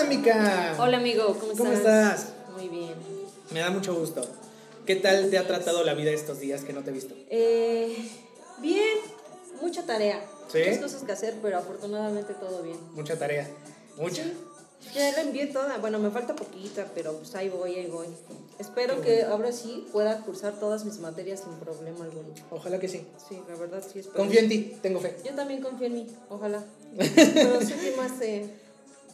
¿Qué onda, Mica? Hola amigo, ¿cómo estás? ¿Cómo estás? Muy bien. Me da mucho gusto. ¿Qué tal te ha tratado la vida estos días que no te he visto? Eh, bien, mucha tarea. ¿Sí? Muchas cosas que hacer, pero afortunadamente todo bien. Mucha tarea. Mucha. Sí, Ya la envié toda. Bueno, me falta poquita, pero pues ahí voy, ahí voy. Espero que ahora sí pueda cursar todas mis materias sin problema alguno. Ojalá que sí. Sí, la verdad sí espero. Confío en ti, tengo fe. Yo también confío en mí, ojalá. Pero sí que más eh,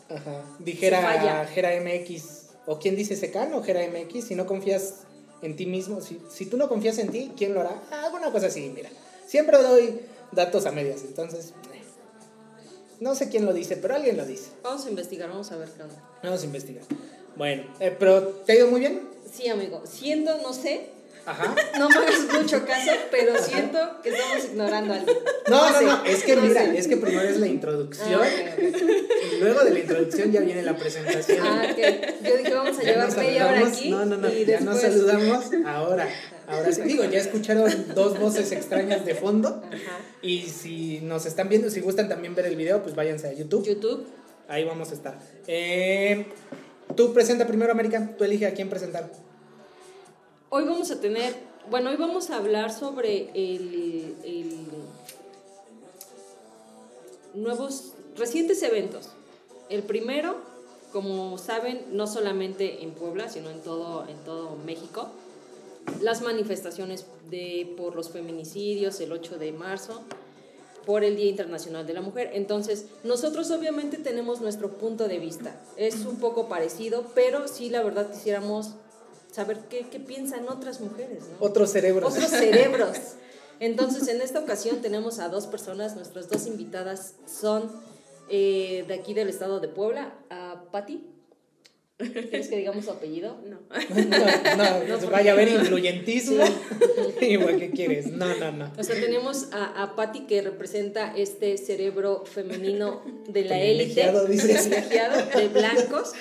Ajá. Dijera. Gera MX. ¿O quién dice Secan o Gera MX? Si no confías en ti mismo, si, si tú no confías en ti, ¿quién lo hará? Alguna cosa así, mira. Siempre doy datos a medias, entonces. eh. No sé quién lo dice, pero alguien lo dice. Vamos a investigar, vamos a ver qué onda. Vamos a investigar. Bueno, eh, pero ¿te ha ido muy bien? Sí, amigo, siento, no sé, Ajá. no me hagas mucho caso, pero siento que estamos ignorando algo. No, no, sé, no, es que no mira, sé. es que primero es la introducción Ah, y luego de la introducción ya viene la presentación. Ah, ok. Yo dije, vamos a Ya llevar nos media hora aquí. No, no, no, y ya nos después- saludamos ahora. Ahora sí, digo, ya escucharon dos voces extrañas de fondo. Ajá. Y si nos están viendo, si gustan también ver el video, pues váyanse a YouTube. YouTube. Ahí vamos a estar. Eh, tú presenta primero, América. Tú elige a quién presentar. Hoy vamos a tener, bueno, hoy vamos a hablar sobre el, el nuevos, recientes eventos. El primero, como saben, no solamente en Puebla, sino en todo, en todo México, las manifestaciones de, por los feminicidios el 8 de marzo, por el Día Internacional de la Mujer. Entonces, nosotros obviamente tenemos nuestro punto de vista. Es un poco parecido, pero sí, la verdad, quisiéramos saber qué, qué piensan otras mujeres, ¿no? Otros cerebros. Otros cerebros. Entonces, en esta ocasión tenemos a dos personas, nuestras dos invitadas son eh, de aquí del estado de Puebla, a Patti. ¿Quieres que digamos su apellido? No. No, no, pues vaya a haber influyentismo. Igual que quieres. No, no, no. O sea, tenemos a, a Patti que representa este cerebro femenino de la élite, Privilegiado, de blancos.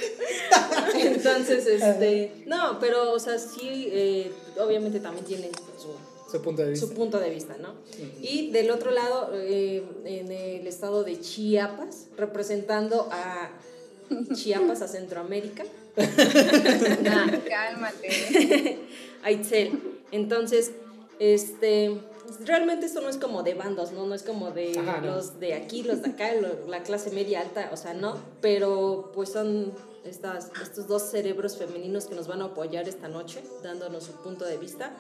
Entonces, este, no, pero, o sea, sí, eh, obviamente también tiene su, Su punto de vista. su punto de vista, ¿no? Y del otro lado, eh, en el estado de Chiapas, representando a Chiapas, a Centroamérica, Cálmate. a Itzel. Entonces, este, realmente esto no es como de bandos, ¿no? No es como de Ajá, no. los de aquí, los de acá, lo- la clase media alta, o sea, no, pero pues son estas, estos dos cerebros femeninos que nos van a apoyar esta noche, dándonos su punto de vista.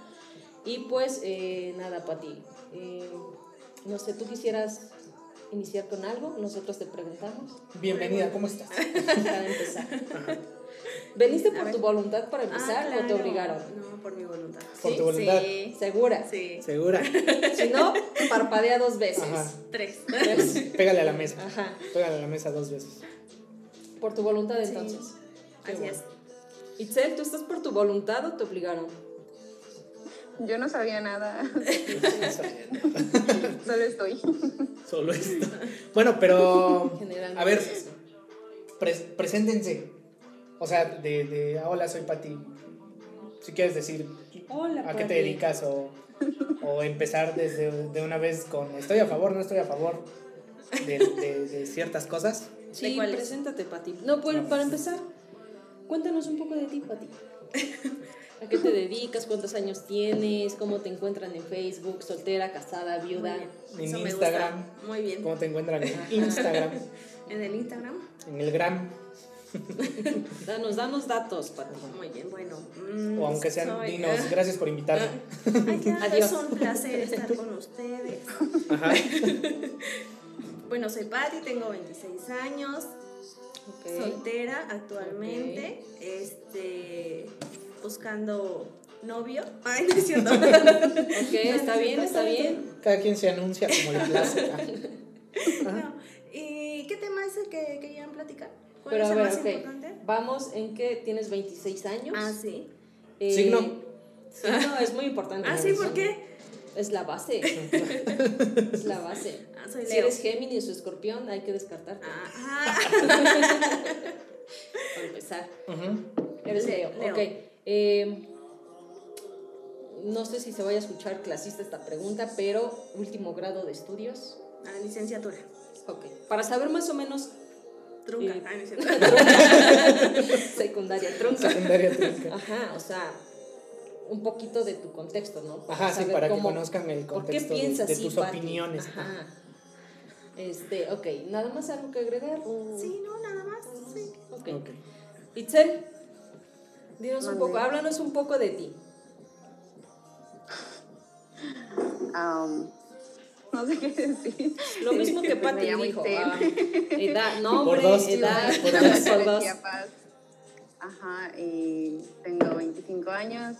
Y pues, eh, nada, Pati, eh, no sé, ¿tú quisieras iniciar con algo? Nosotros te preguntamos Bienvenida, ¿cómo estás? para empezar. ¿Veniste por tu voluntad para empezar o te obligaron? No, por mi voluntad. Por Sí, tu voluntad. Sí. ¿Segura? Sí. ¿Segura? Si no, parpadea dos veces. Ajá. Tres. Pégale a la mesa. Ajá. Pégale a la mesa dos veces. Por tu voluntad Sí. entonces. Qué Así bueno. es. Itzel, ¿tú estás por tu voluntad o te obligaron? Yo no sabía nada. Solo estoy. Solo esto. Bueno, pero. A ver, pres- preséntense. O sea, de, de ah, hola, soy Pati. Si quieres decir Hola, a qué te dedicas o, o empezar desde de una vez con estoy a favor, no estoy a favor de, de- de ciertas cosas. Sí, preséntate, Pati. No, pues, para empezar, cuéntanos un poco de ti, Pati. ¿A qué te dedicas? ¿Cuántos años tienes? ¿Cómo te encuentran en Facebook? ¿Soltera, casada, viuda? En Eso me Instagram. gusta. Muy bien. ¿Cómo te encuentran en Instagram? En el Instagram. En el gram. Danos, danos datos, Pati. Muy bien, bueno. mm, O aunque sean, soy- dinos, gracias por invitarme. Ay, ya, Adiós. Es un placer estar con ustedes. Ajá. Bueno, soy Patti, tengo 26 años, soltera actualmente, este, buscando novio. Ay, no es cierto. Ok, está bien, está bien. Cada quien se anuncia como plazca. No. ¿Y qué tema es el que querían platicar? ¿Cuál Pero es a el ver, más ok. importante? Vamos en que tienes 26 años. Ah, sí. Eh, Signo. Signo es muy importante. Ah, sí, ¿por qué? Es la base. es la base. Ah, soy Si eres Géminis o Escorpión, hay que descartarte. Ah, ah. Para empezar. Ujú. Eres Le- Leo. Leo. Ok. Eh, no sé si se vaya a escuchar clasista esta pregunta, pero último grado de estudios. Ah, licenciatura. Ok. Para saber más o menos Trunca. Eh, Ah, cierto. secundaria trunca. Secundaria trunca. Ajá, o sea, un poquito de tu contexto, ¿no? Ajá, sí, para que conozcan el ¿Por qué contexto de- piensas de, tus opiniones. Ajá. Este, ok, ¿nada más algo que agregar? Sí, no, nada más. Sí. Ok. Ok. Itzel, dinos un poco, háblanos un poco de ti. No sé qué decir. Lo mismo que Pues Pati dijo. Ah, edad, nombre, Por dos, edad, por por dos. dos. De Chiapas. Ajá, y tengo 25 años.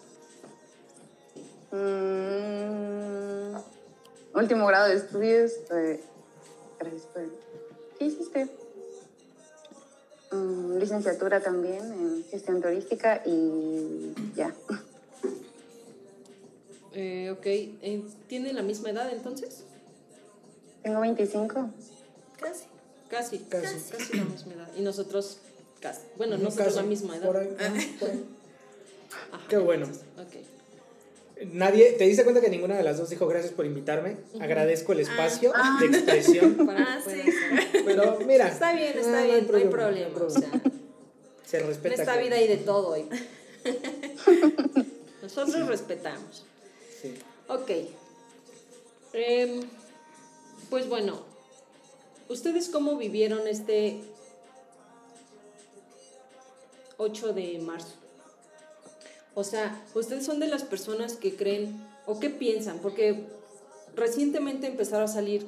Mm, último grado de estudios. eh, gracias por- ¿Qué hiciste? Mm, licenciatura también en gestión turística y ya. Eh, ok, eh, ¿tiene la misma edad entonces? Tengo 25. Casi. Casi, Casi. casi, la misma edad. Y nosotros casi. Bueno, Ujú, nosotros casi. la misma edad. Por ahí, ajá, por ahí. Ajá. Qué bueno. Ok. Nadie, ¿te diste cuenta que ninguna de las dos dijo gracias por invitarme? Agradezco el espacio Ah. de expresión. Ah, que sí. Pero mira. Está bien, no, está no hay bien, no hay problema, problema. no hay O sea, Se en respeta. esta que- vida hay de todo. y- Nosotros respetamos. Sí. Ok. Em, pues bueno, ¿ustedes cómo vivieron este 8 de marzo? O sea, ¿ustedes son de las personas que creen o qué piensan? Porque recientemente empezaron a salir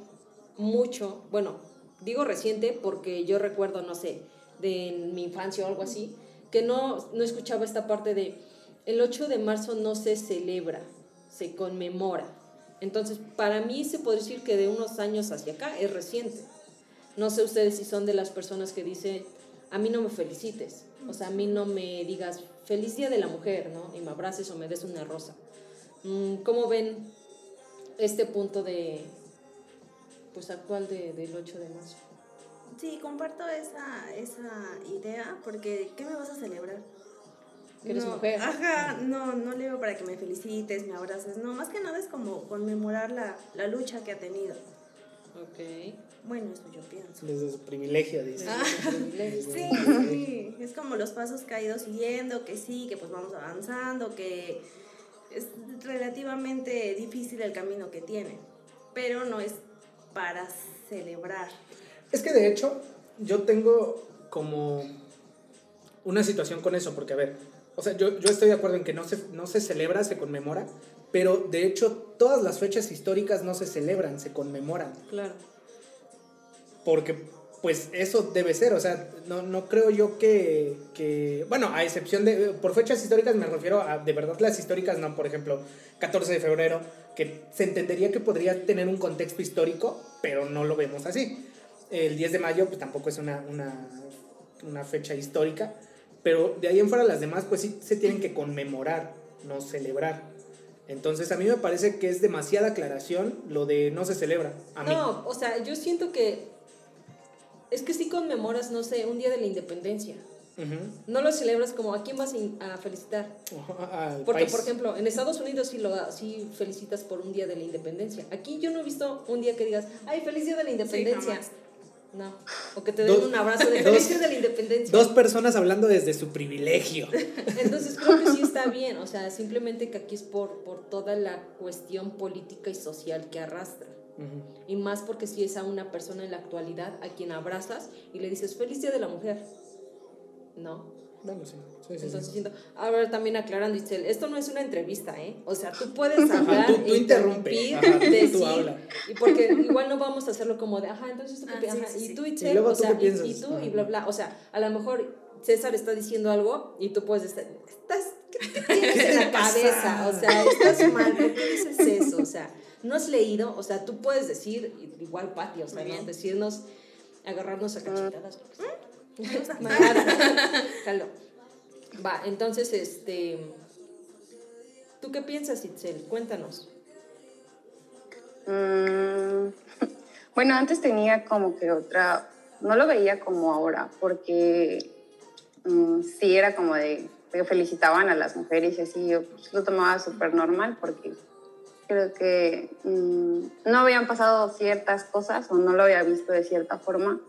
mucho, bueno, digo reciente porque yo recuerdo, no sé, de mi infancia o algo así, que no, no escuchaba esta parte de el 8 de marzo no se celebra, se conmemora. Entonces, para mí se puede decir que de unos años hacia acá es reciente. No sé ustedes si son de las personas que dicen, a mí no me felicites, o sea, a mí no me digas feliz día de la mujer, ¿no? Y me abraces o me des una rosa. Mm, ¿Cómo ven este punto de, pues actual de, del 8 de marzo? Sí, comparto esa, esa idea porque ¿qué me vas a celebrar? Que eres no, mujer. Ajá, no, no le veo para que me felicites, me abraces. No, más que nada es como conmemorar la, la lucha que ha tenido. Ok. Bueno, eso yo pienso. Desde su privilegio, dice. Ah. Sí, sí, es como los pasos que ha ido siguiendo, que sí, que pues vamos avanzando, que es relativamente difícil el camino que tiene, pero no es para celebrar. Es que de hecho, yo tengo como una situación con eso, porque a ver, o sea, yo, yo estoy de acuerdo en que no se, no se celebra, se conmemora, pero de hecho todas las fechas históricas no se celebran, se conmemoran, Claro. Porque pues eso debe ser, o sea, no, no creo yo que, que, bueno, a excepción de, por fechas históricas me refiero a, de verdad, las históricas, no, por ejemplo, 14 de febrero, que se entendería que podría tener un contexto histórico, pero no lo vemos así. El 10 de mayo, pues tampoco es una, una, una fecha histórica, pero de ahí en fuera las demás, pues sí se tienen que conmemorar, no celebrar. Entonces a mí me parece que es demasiada aclaración lo de no se celebra. A mí. No, o sea, yo siento que es que si conmemoras, no sé, un día de la independencia. No lo celebras como a quién vas a felicitar. Al Porque, país. por ejemplo, en Estados Unidos sí, lo, sí felicitas por un día de la independencia. Aquí yo no he visto un día que digas, ay, feliz día de la independencia. no. O que te den Dos- un abrazo de dos- feliz día de la independencia. Dos personas hablando desde su privilegio. Entonces creo que sí está bien. O sea, simplemente que aquí es por, por toda la cuestión política y social que arrastra. Ujú. Y más porque si es a una persona en la actualidad a quien abrazas y le dices feliz día de la mujer. ¿No? Bueno, sí. Sí, sí, sí. Entonces siento, ahora también aclarando, Isel, esto no es una entrevista, ¿eh? O sea, tú puedes hablar, tú- tú interrumpe. interrumpir, Ajá, tú- tú decir, habla. y porque igual no vamos a hacerlo como de, ajá, entonces tú qué Ah, sí, ajá, sí, y sí. tú, Y Itzel, luego o tú sea, qué y, piensas. y tú, y Ajá. bla, bla. O sea, a lo mejor César está diciendo algo y tú puedes estar, estás, ¿qué, qué tienes en la cabeza? O sea, estás mal, ¿por qué dices eso? O sea, no has leído, o sea, tú puedes decir, igual Pati, o sea, ¿no? decirnos, agarrarnos a cachetadas. lo que sea. Me gusta. Claro. Jalo. Va, entonces, este. ¿Tú qué piensas, Itzel? Cuéntanos. Mm, bueno, antes tenía como que otra, no lo veía como ahora, porque mm, sí era como de que felicitaban a las mujeres y así, yo pues, lo tomaba súper normal porque creo que mm, no habían pasado ciertas cosas o no lo había visto de cierta forma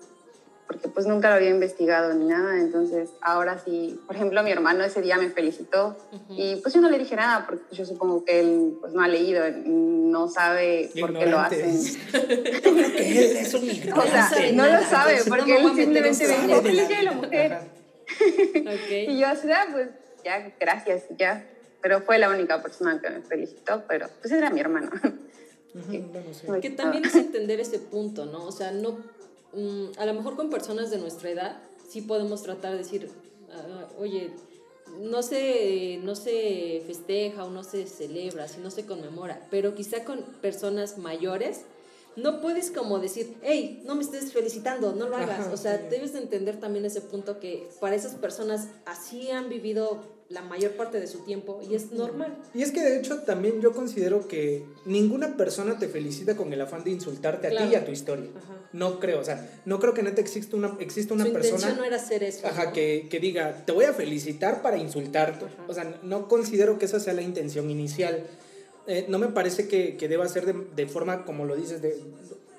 porque pues nunca lo había investigado ni nada, entonces ahora sí, por ejemplo, mi hermano ese día me felicitó y pues yo no le dije nada porque yo supongo que él pues no ha leído, no sabe por qué lo hacen. él es un. O sea, no lo sabe entonces no porque a él simplemente me dijo, feliz día de la mujer. Ajá. Y yo así, ah, pues ya, gracias, ya. Pero fue la única persona que me felicitó, pero pues era mi hermano. Que también es entender ese punto, ¿no? O sea, no. mm, a lo mejor con personas de nuestra edad sí podemos tratar de decir, ah, oye, no se, no se festeja o no se celebra, si no se conmemora, pero quizá con personas mayores no puedes como decir, hey, no me estés felicitando, no lo hagas. Ajá, o sea, sí. debes de entender también ese punto que para esas personas así han vivido la mayor parte de su tiempo y es normal. Y es que de hecho también yo considero que ninguna persona te felicita con el afán de insultarte a ti y a tu historia. Ajá. No creo, o sea, no creo que neta exista una, exista una su persona intención no era hacer eso. ajá, ¿no? que, que diga, te voy a felicitar para insultarte. Ajá. O sea, no considero que esa sea la intención inicial. Eh, no me parece que, que deba ser de, de forma, como lo dices, de,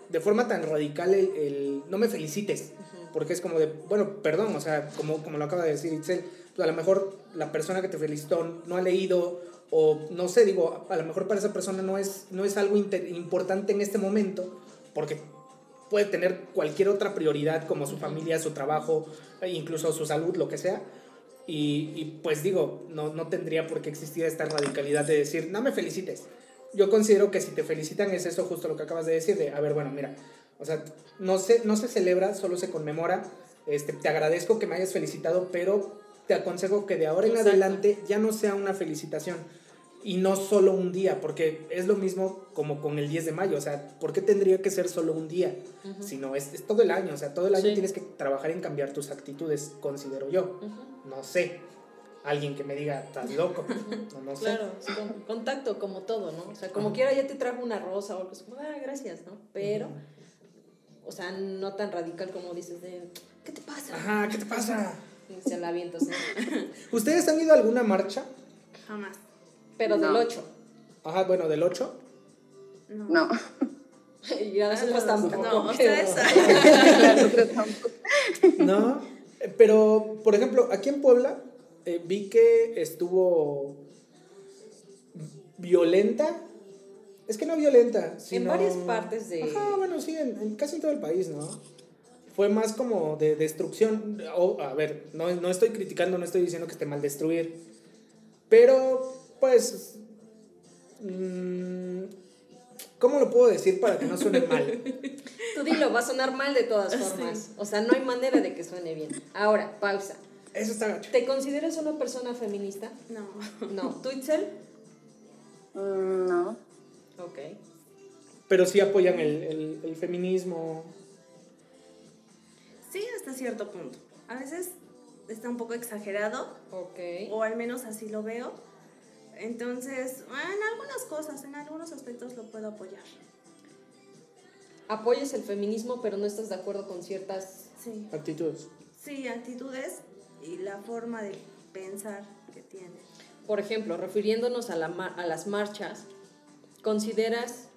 de forma tan radical el, el no me felicites. Porque es como de, bueno, perdón, o sea, como, como lo acaba de decir Itzel, a lo mejor la persona que te felicitó no ha leído o no sé, digo, a lo mejor para esa persona no es, no es algo inter- importante en este momento porque puede tener cualquier otra prioridad como su familia, su trabajo, e incluso su salud, lo que sea. Y, y, pues digo, no, no tendría por qué existir esta radicalidad de decir, no me felicites. Yo considero que si te felicitan es eso justo lo que acabas de decir, de, a ver, bueno, mira, o sea, no se, no se celebra, solo se conmemora. Este, te agradezco que me hayas felicitado, pero te aconsejo que de ahora en Exacto. adelante ya no sea una felicitación y no solo un día, porque es lo mismo como con el 10 de mayo, o sea, ¿por qué tendría que ser solo un día? Ujú. Sino es, es todo el año, o sea, todo el año Sí. tienes que trabajar en cambiar tus actitudes, considero yo. Ujú. No sé, alguien que me diga, estás loco, no, no sé. Claro, con- contacto como todo, ¿no? O sea, como quiera ya te trajo una rosa o algo así, como, ah, gracias, ¿no? Pero, o sea, no tan radical como dices de, ¿qué te pasa? Ajá, ¿qué te pasa? Se la avientas, ¿no? ¿Ustedes han ido a alguna marcha? Jamás. Pero del No. 8. Ajá, bueno, del 8. No. No, Y a nosotros tampoco. No, pero- ustedes. nosotros tampoco. No, pero por ejemplo, aquí en Puebla eh, vi que estuvo violenta. Es que no violenta, En sino... varias partes de... Ajá, bueno, sí, en, en casi todo el país, ¿no? Fue más como de destrucción. O, a ver, no, no estoy criticando, no estoy diciendo que esté mal destruir. Pero, pues. mm, ¿Cómo lo puedo decir para que no suene mal? Tú dilo, va a sonar mal de todas formas. O sea, no hay manera de que suene bien. Ahora, pausa. Eso está gacho. ¿Te consideras una persona feminista? No. No. ¿Tú, Itzel? Mm, No, Ok. Pero sí apoyan el, el- el feminismo. Sí, hasta cierto punto. A veces está un poco exagerado, Ok. o al menos así lo veo. Entonces, en algunas cosas, en algunos aspectos lo puedo apoyar. Apoyas el feminismo, pero no estás de acuerdo con ciertas... Sí. Actitudes. Sí, actitudes y la forma de pensar que tiene. Por ejemplo, refiriéndonos a, la a las marchas, ¿consideras...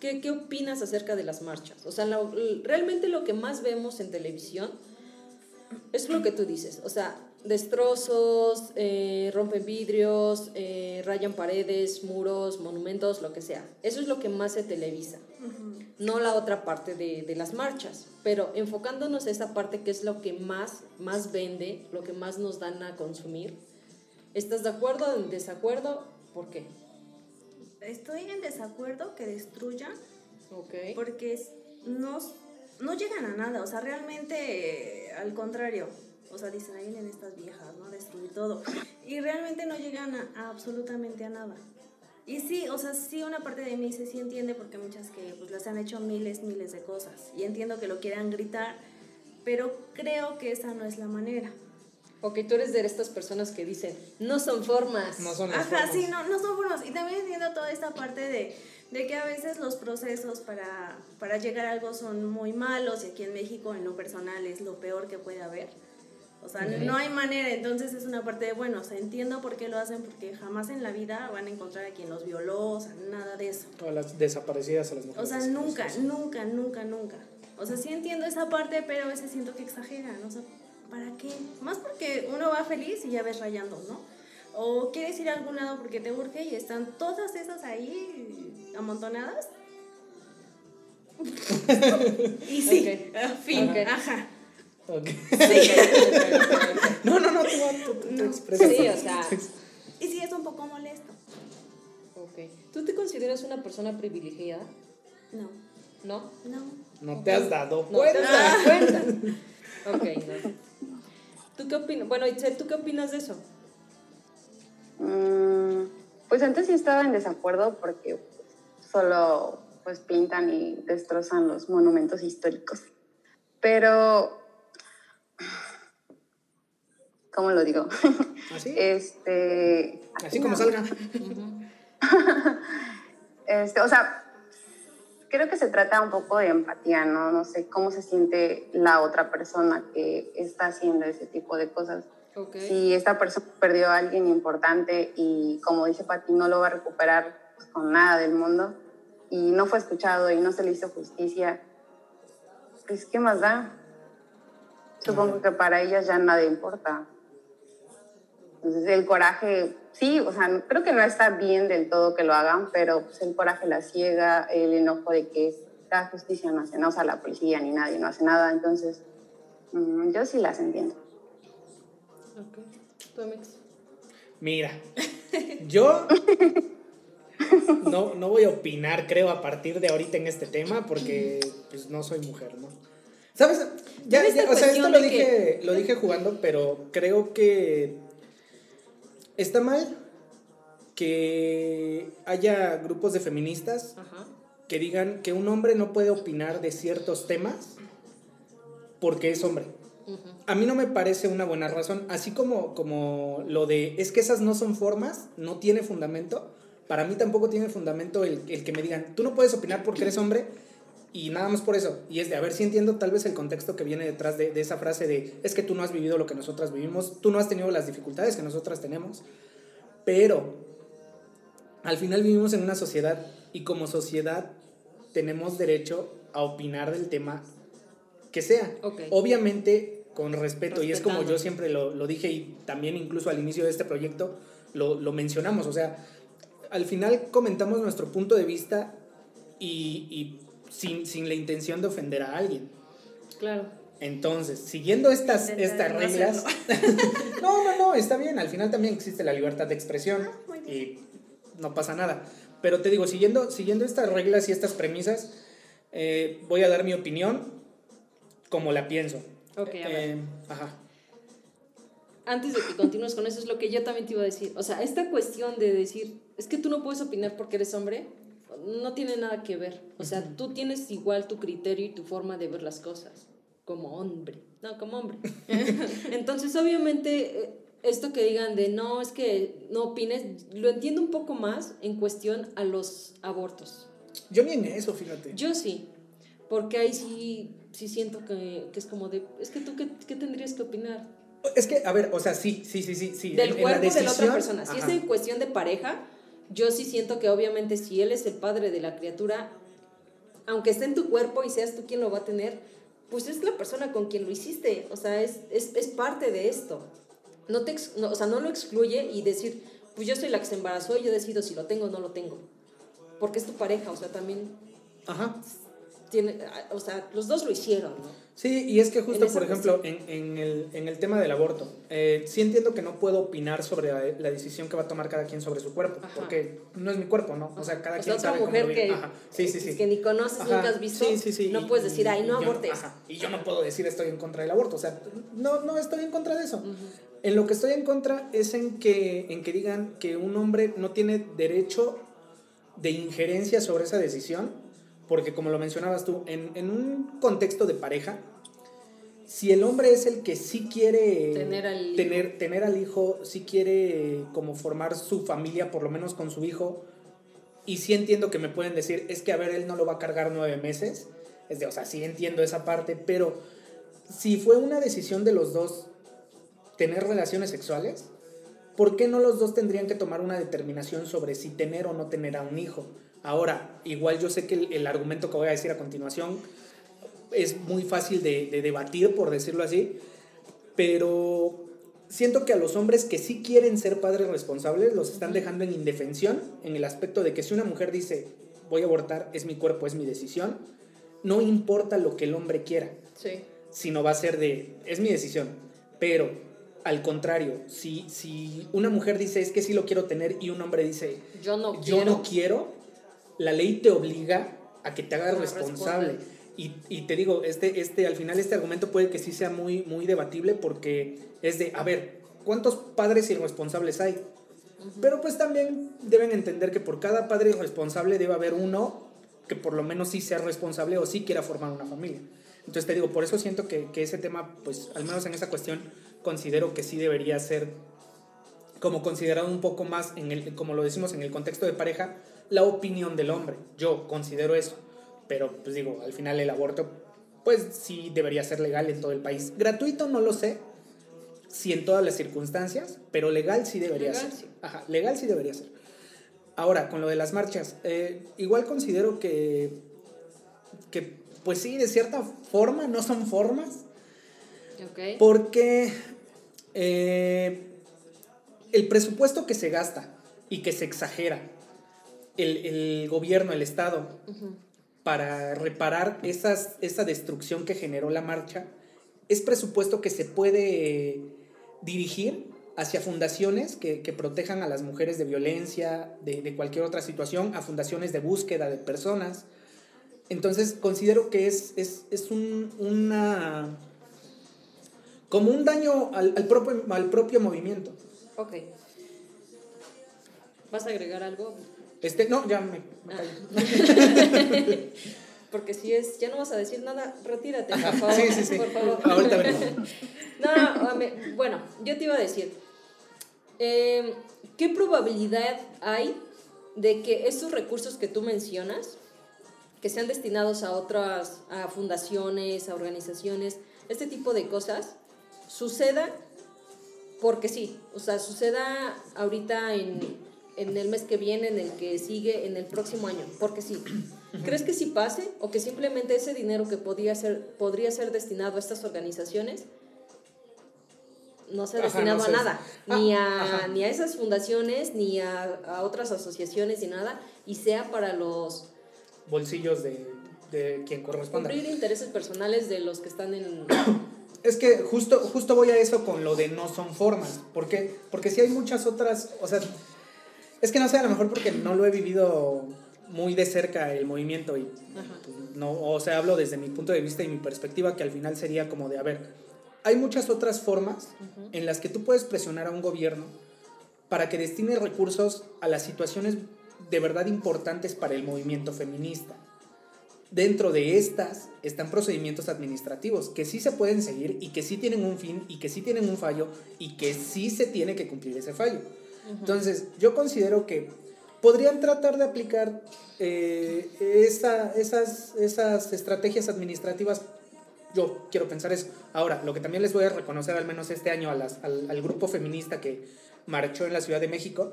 ¿qué, ¿Qué opinas acerca de las marchas? O sea, lo- realmente lo que más vemos en televisión es lo que tú dices. O sea, destrozos, eh, rompen vidrios, eh, rayan paredes, muros, monumentos, lo que sea. Eso es lo que más se televisa. No la otra parte de, de las marchas. Pero enfocándonos a esa parte que es lo que más, más vende, lo que más nos dan a consumir. ¿Estás de acuerdo o en desacuerdo? ¿Por qué? Estoy en desacuerdo que destruyan porque no, no llegan a nada, o sea, realmente eh, al contrario, o sea, dicen, ahí vienen estas viejas, ¿no? Destruir todo. Y realmente no llegan a, a absolutamente a nada. Y sí, o sea, sí una parte de mí se sí entiende porque muchas que pues las han hecho miles, miles de cosas. Y entiendo que lo quieran gritar, pero creo que esa no es la manera. Ok, tú eres de estas personas que dicen, no son formas. No son las Ajá, formas. sí, no, no son formas. Y también entiendo toda esta parte de, de que a veces los procesos para, para llegar a algo son muy malos y aquí en México en lo personal es lo peor que puede haber. O sea, no hay manera, entonces es una parte de, bueno, o sea, entiendo por qué lo hacen, porque jamás en la vida van a encontrar a quien los violó, o sea, nada de eso. A las desaparecidas a las O mujeres. sea, nunca, nunca, nunca, nunca. O sea, sí entiendo esa parte, pero a veces siento que exageran. O sea, ¿para qué? Más porque uno va feliz y ya ves rayando, ¿no? O quieres ir a algún lado porque te urge y están todas esas ahí amontonadas. y sí, Ok. fin, ajá. Ok. Sí. No, no, no, tú, tú, tú, tú No. expresas. Sí, o sea, y sí, es un poco molesto. ok. ¿Tú te consideras una persona privilegiada? No, ¿No? no. No te has dado No te cuenta. das cuenta. ok, no. ¿Tú qué opinas? Bueno, Itzel, ¿tú qué opinas de eso? Mm, pues antes sí estaba en desacuerdo porque solo pues pintan y destrozan los monumentos históricos. Pero, ¿cómo lo digo? ¿Así? Este, Así como no. salga. Este, o sea, creo que se trata un poco de empatía, ¿no? No sé cómo se siente la otra persona que está haciendo ese tipo de cosas. Ok. Si esta persona perdió a alguien importante y, como dice Pati, no lo va a recuperar pues, con nada del mundo y no fue escuchado y no se le hizo justicia, pues, ¿qué más da? Supongo que para ellas ya nada importa. Entonces, el coraje, sí, o sea, creo que no está bien del todo que lo hagan, pero pues, el coraje la ciega, el enojo de que la justicia no hace nada, o sea, la policía ni nadie no hace nada, entonces mm, yo sí las entiendo. Ok. ¿Tú, Amix? Mira, yo no, no voy a opinar, creo, a partir de ahorita en este tema, porque pues no soy mujer, ¿no? ¿Sabes? Ya, ya, o sea, esto lo dije, lo dije jugando, pero creo que está mal que haya grupos de feministas Ajá. que digan que un hombre no puede opinar de ciertos temas porque es hombre. A mí no me parece una buena razón, así como, como lo de es que esas no son formas, no tiene fundamento. Para mí tampoco tiene fundamento el, el que me digan, tú no puedes opinar porque eres hombre y nada más por eso. Y es de, a ver si entiendo tal vez el contexto que viene detrás de, de esa frase de, es que tú no has vivido lo que nosotras vivimos, tú no has tenido las dificultades que nosotras tenemos, pero al final vivimos en una sociedad y como sociedad tenemos derecho a opinar del tema que sea. Ok. Obviamente con respeto, y es como yo siempre lo, lo dije y también incluso al inicio de este proyecto lo, lo mencionamos, o sea, al final comentamos nuestro punto de vista y, y sin, sin la intención de ofender a alguien. Claro. Entonces, siguiendo estas, estas reglas... no, no, no, está bien, al final también existe la libertad de expresión Ah, y no pasa nada. Pero te digo, siguiendo, siguiendo estas reglas y estas premisas, eh, voy a dar mi opinión como la pienso. Ok, a ver. Eh, ajá. Antes de que continúes con eso, es lo que yo también te iba a decir. O sea, esta cuestión de decir, es que tú no puedes opinar porque eres hombre, no tiene nada que ver. O sea, tú tienes igual tu criterio y tu forma de ver las cosas, como hombre. No, como hombre. Entonces, obviamente, eh, esto que digan de no, es que no opines, lo entiendo un poco más en cuestión a los abortos. Yo ni en eso, fíjate. Yo sí, porque ahí sí, sí siento que, que es como de, es que tú, ¿qué, qué tendrías que opinar? Es que, a ver, o sea, sí, sí, sí, sí. sí. del en- en la cuerpo de la otra persona. Si ajá. es en cuestión de pareja, yo sí siento que obviamente si él es el padre de la criatura, aunque esté en tu cuerpo y seas tú quien lo va a tener, pues es la persona con quien lo hiciste. O sea, es, es, es parte de esto. No te, o sea, no lo excluye y decir, pues yo soy la que se embarazó y yo decido si lo tengo o no lo tengo. Porque es tu pareja, o sea, también Ajá. Tiene, o sea, los dos lo hicieron, ¿no? Sí, y es que justo, por ejemplo, en, en el, en el tema del aborto, eh, sí entiendo que no puedo opinar sobre la, la decisión que va a tomar cada quien sobre su cuerpo, Ajá. porque no es mi cuerpo, ¿no? O sea, cada O sea, quien otra sabe cómo mujer vive. que, Ajá. Sí, sí, sí. que ni conoces, Ajá. nunca has visto, Sí, sí, sí. no Y- puedes decir, ay, no yo- abortes. ajá. Y yo no puedo decir estoy en contra del aborto, o sea, no, no estoy en contra de eso. En lo que estoy en contra es en que, en que digan que un hombre no tiene derecho de injerencia sobre esa decisión, porque como lo mencionabas tú, en, en un contexto de pareja, si el hombre es el que sí quiere Tener al hijo. tener, tener al hijo, sí quiere como formar su familia, por lo menos con su hijo, y sí entiendo que me pueden decir, es que a ver, él no lo va a cargar nueve meses, es de, o sea, sí entiendo esa parte, pero si fue una decisión de los dos tener relaciones sexuales, ¿por qué no los dos tendrían que tomar una determinación sobre si tener o no tener a un hijo? Ahora, igual yo sé que el, el argumento que voy a decir a continuación es muy fácil de, de debatir, por decirlo así, pero siento que a los hombres que sí quieren ser padres responsables los están dejando en indefensión en el aspecto de que si una mujer dice voy a abortar, es mi cuerpo, es mi decisión, no importa lo que el hombre quiera, Sí. sino va a ser de es mi decisión, pero al contrario, si, si una mujer dice es que sí lo quiero tener y un hombre dice Yo no yo quiero. no quiero, la ley te obliga a que te hagas responsable. Y, y te digo, este, este, al final este argumento puede que sí sea muy, muy debatible porque es de, a ver, ¿cuántos padres irresponsables hay? Pero pues también deben entender que por cada padre irresponsable debe haber uno que por lo menos sí sea responsable o sí quiera formar una familia. Entonces te digo, por eso siento que, que ese tema, pues al menos en esa cuestión, considero que sí debería ser como considerado un poco más, en el, como lo decimos en el contexto de pareja, la opinión del hombre. Yo considero eso. Pero pues digo, al final el aborto, pues sí debería ser legal en todo el país. Gratuito no lo sé, si en todas las circunstancias, pero legal sí debería Legal, ser. sí. Ajá, legal sí debería ser. Ahora, con lo de las marchas, eh, igual considero que, que, pues sí, de cierta forma, no son formas, Ok. porque eh, el presupuesto que se gasta y que se exagera, el, el gobierno, el Estado, para reparar esas, esa destrucción que generó la marcha, es presupuesto que se puede dirigir hacia fundaciones que, que protejan a las mujeres de violencia, de, de cualquier otra situación, a fundaciones de búsqueda de personas. Entonces considero que es, es, es un, una... como un daño al, al propio, al propio movimiento. Ok. ¿Vas a agregar algo? Este, no, ya me, me Ah. callo. Porque si es, ya no vas a decir nada, retírate, por favor. sí, sí, sí. Por favor. Ahorita venimos. No, no, bueno, yo te iba a decir, eh, ¿qué probabilidad hay de que estos recursos que tú mencionas, que sean destinados a otras, a fundaciones, a organizaciones, este tipo de cosas, suceda porque sí, o sea, suceda ahorita en, en el mes que viene, en el que sigue, en el próximo año, porque sí. ¿Crees que sí pase o que simplemente ese dinero que podría ser, podría ser destinado a estas organizaciones no Ajá, destinado no a nada, Ah, ni, a, ni a esas fundaciones, ni a, a otras asociaciones, ni nada, y sea para los Bolsillos de, de quien corresponda. cumplir intereses personales de los que están en... Es que justo, justo voy a eso con lo de no son formas. ¿Por qué? Porque si hay muchas otras, o sea, es que no sé, a lo mejor porque no lo he vivido muy de cerca el movimiento y pues, no, o sea, hablo desde mi punto de vista y mi perspectiva que al final sería como de, a ver, hay muchas otras formas en las que tú puedes presionar a un gobierno para que destine recursos a las situaciones de verdad importantes para el movimiento feminista. Dentro de estas están procedimientos administrativos que sí se pueden seguir y que sí tienen un fin y que sí tienen un fallo y que sí se tiene que cumplir ese fallo. Entonces, yo considero que podrían tratar de aplicar eh, esa- esas, esas estrategias administrativas. Yo quiero pensar eso. Ahora, lo que también les voy a reconocer, al menos este año, a las- al, al grupo feminista que marchó en la Ciudad de México,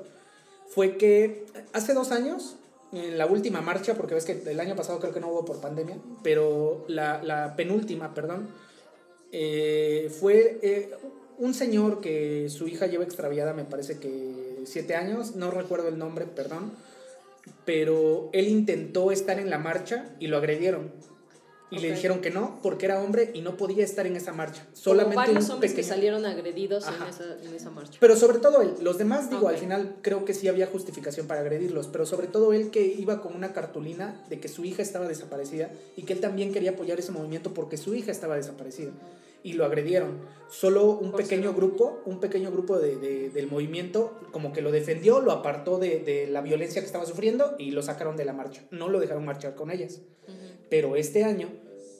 fue que hace dos años, en la última marcha, porque ves que el año pasado creo que no hubo por pandemia, pero la, la penúltima, perdón, eh, fue eh, un señor que su hija lleva extraviada, me parece que siete años, no recuerdo el nombre, perdón, pero él intentó estar en la marcha y lo agredieron. Y le dijeron que no, porque era hombre y no podía estar en esa marcha. Como Solamente varios un hombres que salieron agredidos en esa, en esa marcha. pero sobre todo él, los demás, digo, al final creo que sí había justificación para agredirlos, pero sobre todo él que iba con una cartulina de que su hija estaba desaparecida y que él también quería apoyar ese movimiento porque su hija estaba desaparecida. Y lo agredieron. Solo un pequeño grupo, un pequeño grupo de, de- del movimiento como que lo defendió, lo apartó de, de la violencia que estaba sufriendo y lo sacaron de la marcha. No lo dejaron marchar con ellas. Pero este año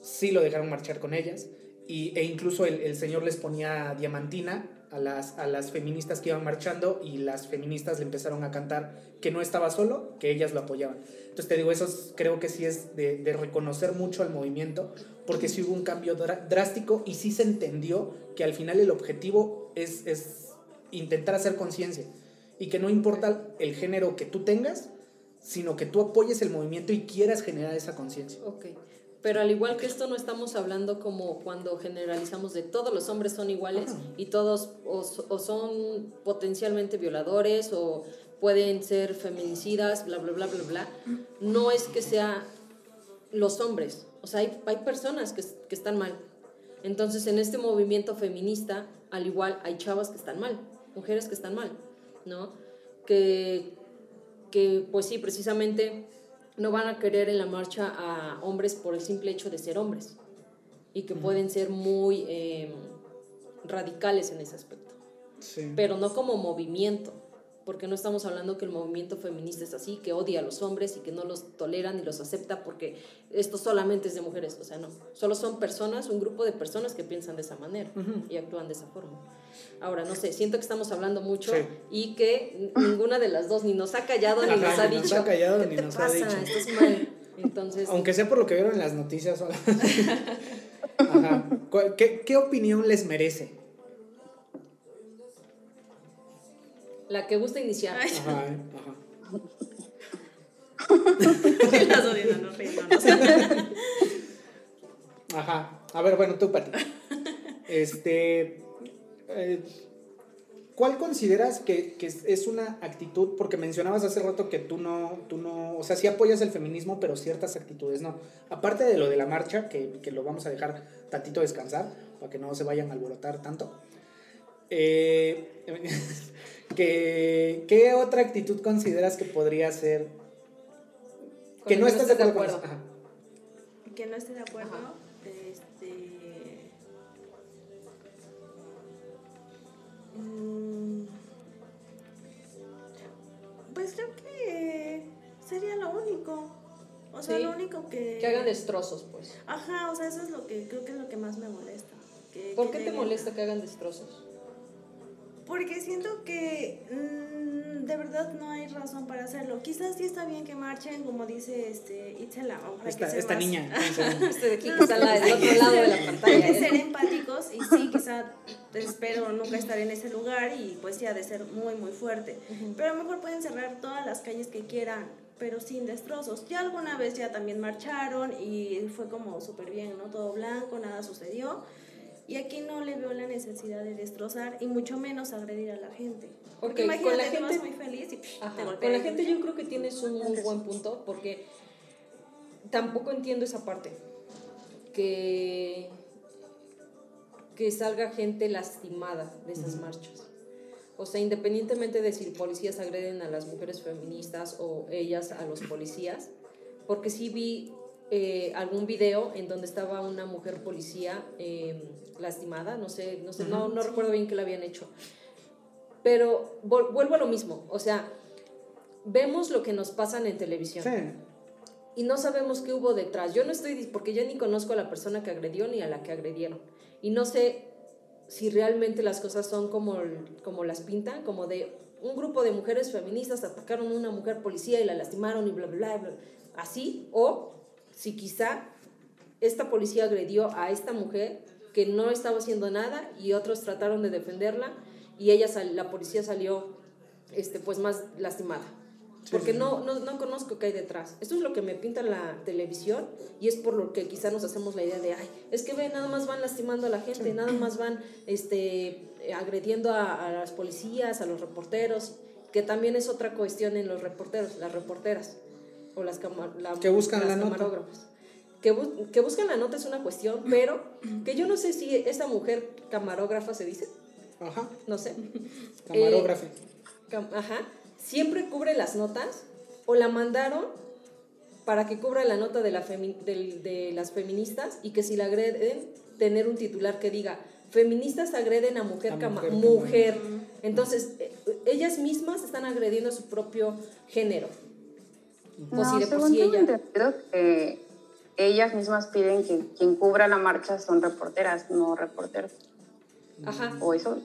sí lo dejaron marchar con ellas y, e incluso el, el señor les ponía diamantina a las, a las feministas que iban marchando y las feministas le empezaron a cantar que no estaba solo, que ellas lo apoyaban. Entonces te digo, eso es- creo que sí es de, de reconocer mucho al movimiento, porque sí hubo un cambio drástico y sí se entendió que al final el objetivo es, es intentar hacer conciencia y que no importa el género que tú tengas, sino que tú apoyes el movimiento y quieras generar esa conciencia. Ok. Pero al igual que esto no estamos hablando como cuando generalizamos de todos los hombres son iguales y todos o, o son potencialmente violadores o pueden ser feminicidas, bla, bla, bla, bla, bla. No es que sea los hombres. O sea, hay, hay personas que, que están mal. Entonces, en este movimiento feminista, al igual hay chavas que están mal, mujeres que están mal, ¿no? Que, que pues sí, precisamente no van a querer en la marcha a hombres por el simple hecho de ser hombres y que pueden ser muy eh, radicales en ese aspecto, Sí. pero no como movimiento, porque no estamos hablando que el movimiento feminista es así, que odia a los hombres y que no los tolera ni los acepta porque esto solamente es de mujeres, o sea, no, solo son personas, un grupo de personas que piensan de esa manera y actúan de esa forma. Ahora, no sé, siento que estamos hablando mucho Sí. y que ninguna de las dos ni nos ha callado ni Ajá, nos ha ni nos dicho. ha callado ¿Qué ni te nos ha dicho". Estás mal. Entonces, Aunque sea por lo que vieron en las noticias. Ajá. ¿Cuál- ¿Qué, ¿Qué opinión les merece? La que gusta iniciar. Ajá, ajá. Las no. Ajá. A ver, bueno, tú, Pati. Este. eh, ¿Cuál consideras que, que es- es una actitud? Porque mencionabas hace rato que tú no, tú no. O sea, sí apoyas el feminismo, pero ciertas actitudes no. Aparte de lo de la marcha, que, que lo vamos a dejar tantito descansar, para que no se vayan a alborotar tanto. eh, que, ¿Qué otra actitud consideras que podría ser? Que no no estás de estés de acuerdo. con que no esté de acuerdo. Ajá. Este. mm, Pues creo que sería lo único. O sea, Sí. lo único que. Que hagan destrozos, pues. Ajá, o sea, eso es lo que creo que es lo que más me molesta. que- ¿Por que qué te molesta que hagan destrozos? Porque siento que mm, de verdad no hay razón para hacerlo. Quizás sí está bien que marchen, como dice este Itzela. ojalá que Esta, sea esta más- niña. Este de aquí está la- del otro lado de la Hay pantalla. que ¿eh? ser empáticos y sí, quizá espero nunca estar en ese lugar y pues sí ha de ser muy, muy fuerte. Pero a lo mejor pueden cerrar todas las calles que quieran, pero sin destrozos. Ya alguna vez ya también marcharon y fue como súper bien, ¿no? Todo blanco, nada sucedió. Y aquí no le veo la necesidad de destrozar y mucho menos agredir a la gente. Porque Ok, con la imagínate, tú vas gente- muy feliz y Ajá, te. Con la gente yo creo que tienes un muy buen punto porque tampoco entiendo esa parte. Que, que salga gente lastimada de esas marchas. O sea, independientemente de si policías agreden a las mujeres feministas o ellas a los policías, porque sí vi eh, algún video en donde estaba una mujer policía eh, lastimada, no sé, no sé, no, no recuerdo bien qué le habían hecho. Pero vuelvo a lo mismo, o sea, vemos lo que nos pasan en televisión Sí. y no sabemos qué hubo detrás. Yo no estoy, porque yo ni conozco a la persona que agredió ni a la que agredieron. Y no sé si realmente las cosas son como, como las pintan, como de un grupo de mujeres feministas atacaron a una mujer policía y la lastimaron y bla, bla, bla, así, o si quizá esta policía agredió a esta mujer que no estaba haciendo nada y otros trataron de defenderla y ella sal- la policía salió este, pues más lastimada. Porque no, no, no conozco qué hay detrás. Esto es lo que me pinta la televisión y es por lo que quizá nos hacemos la idea de, ay, es que ve, nada más van lastimando a la gente, nada más van este, agrediendo a, a las policías, a los reporteros, que también es otra cuestión en los reporteros, las reporteras o las, la- Que buscan las la nota. Que, bu- que buscan la nota es una cuestión, pero que yo no sé si esa mujer camarógrafa se dice, Ajá. no sé. Camarógrafo. Cam- Ajá. Siempre cubre las notas o la mandaron para que cubra la nota de, la femi- del- de las feministas y que si la agreden, tener un titular que diga feministas agreden a mujer, A cama- mujer mujer. Entonces, eh, ellas mismas están agrediendo a su propio género. O No, si de por sí ella... que, ellas mismas piden que quien cubra la marcha son reporteras, no reporteros. Ajá. O eso.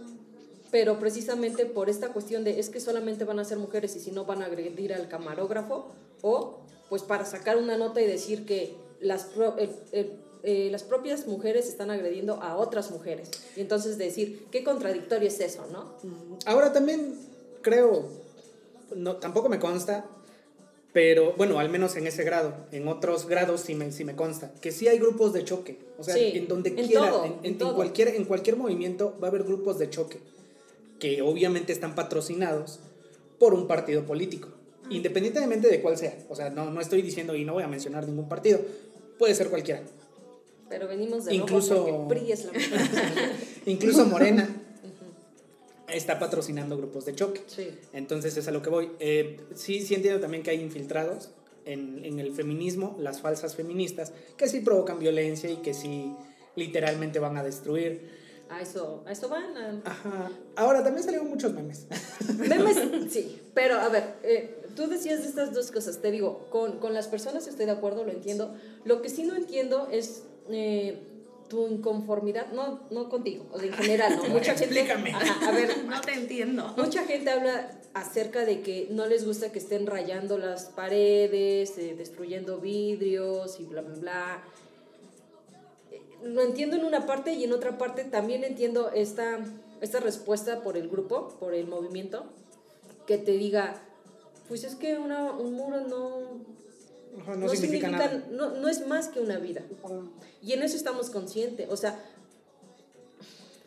Pero precisamente por esta cuestión de es que solamente van a ser mujeres y si no van a agredir al camarógrafo, o pues para sacar una nota y decir que las, pro- el- el- eh, las propias mujeres están agrediendo a otras mujeres. Y entonces decir, qué contradictorio es eso, ¿no? Ahora también creo, no, tampoco me consta, pero bueno, al menos en ese grado, en otros grados sí me, sí me consta, que sí hay grupos de choque, o sea, Sí, en donde en quiera, todo, en, en en- todo. cualquier, en cualquier movimiento va a haber grupos de choque, que obviamente están patrocinados por un partido político, independientemente de cuál sea, o sea, no, no estoy diciendo y no voy a mencionar ningún partido, puede ser cualquiera, Pero venimos de Incluso- rojo PRI es la incluso Morena está patrocinando grupos de choque. Sí. Entonces es a lo que voy. Eh, sí, sí entiendo también que hay infiltrados en, en el feminismo, las falsas feministas, que sí provocan violencia y que sí literalmente van a destruir. A eso, a eso van. a- Ajá. Ahora también salieron muchos memes. Memes, sí, pero a ver, eh, tú decías de estas dos cosas, te digo, con, con las personas estoy de acuerdo, lo entiendo. Lo que sí no entiendo es eh, tu inconformidad, no, no contigo, o sea, en general, ¿no? Mucha gente, Explícame. Ajá, a ver, No te entiendo. mucha gente habla acerca de que no les gusta que estén rayando las paredes, eh, destruyendo vidrios y bla, bla, bla. Lo entiendo en una parte y en otra parte también entiendo esta, esta respuesta por el grupo, por el movimiento, que te diga, pues es que una, un muro no, Ajá, no, significa, nada. No, no es más que una vida. Y en eso estamos conscientes. O sea,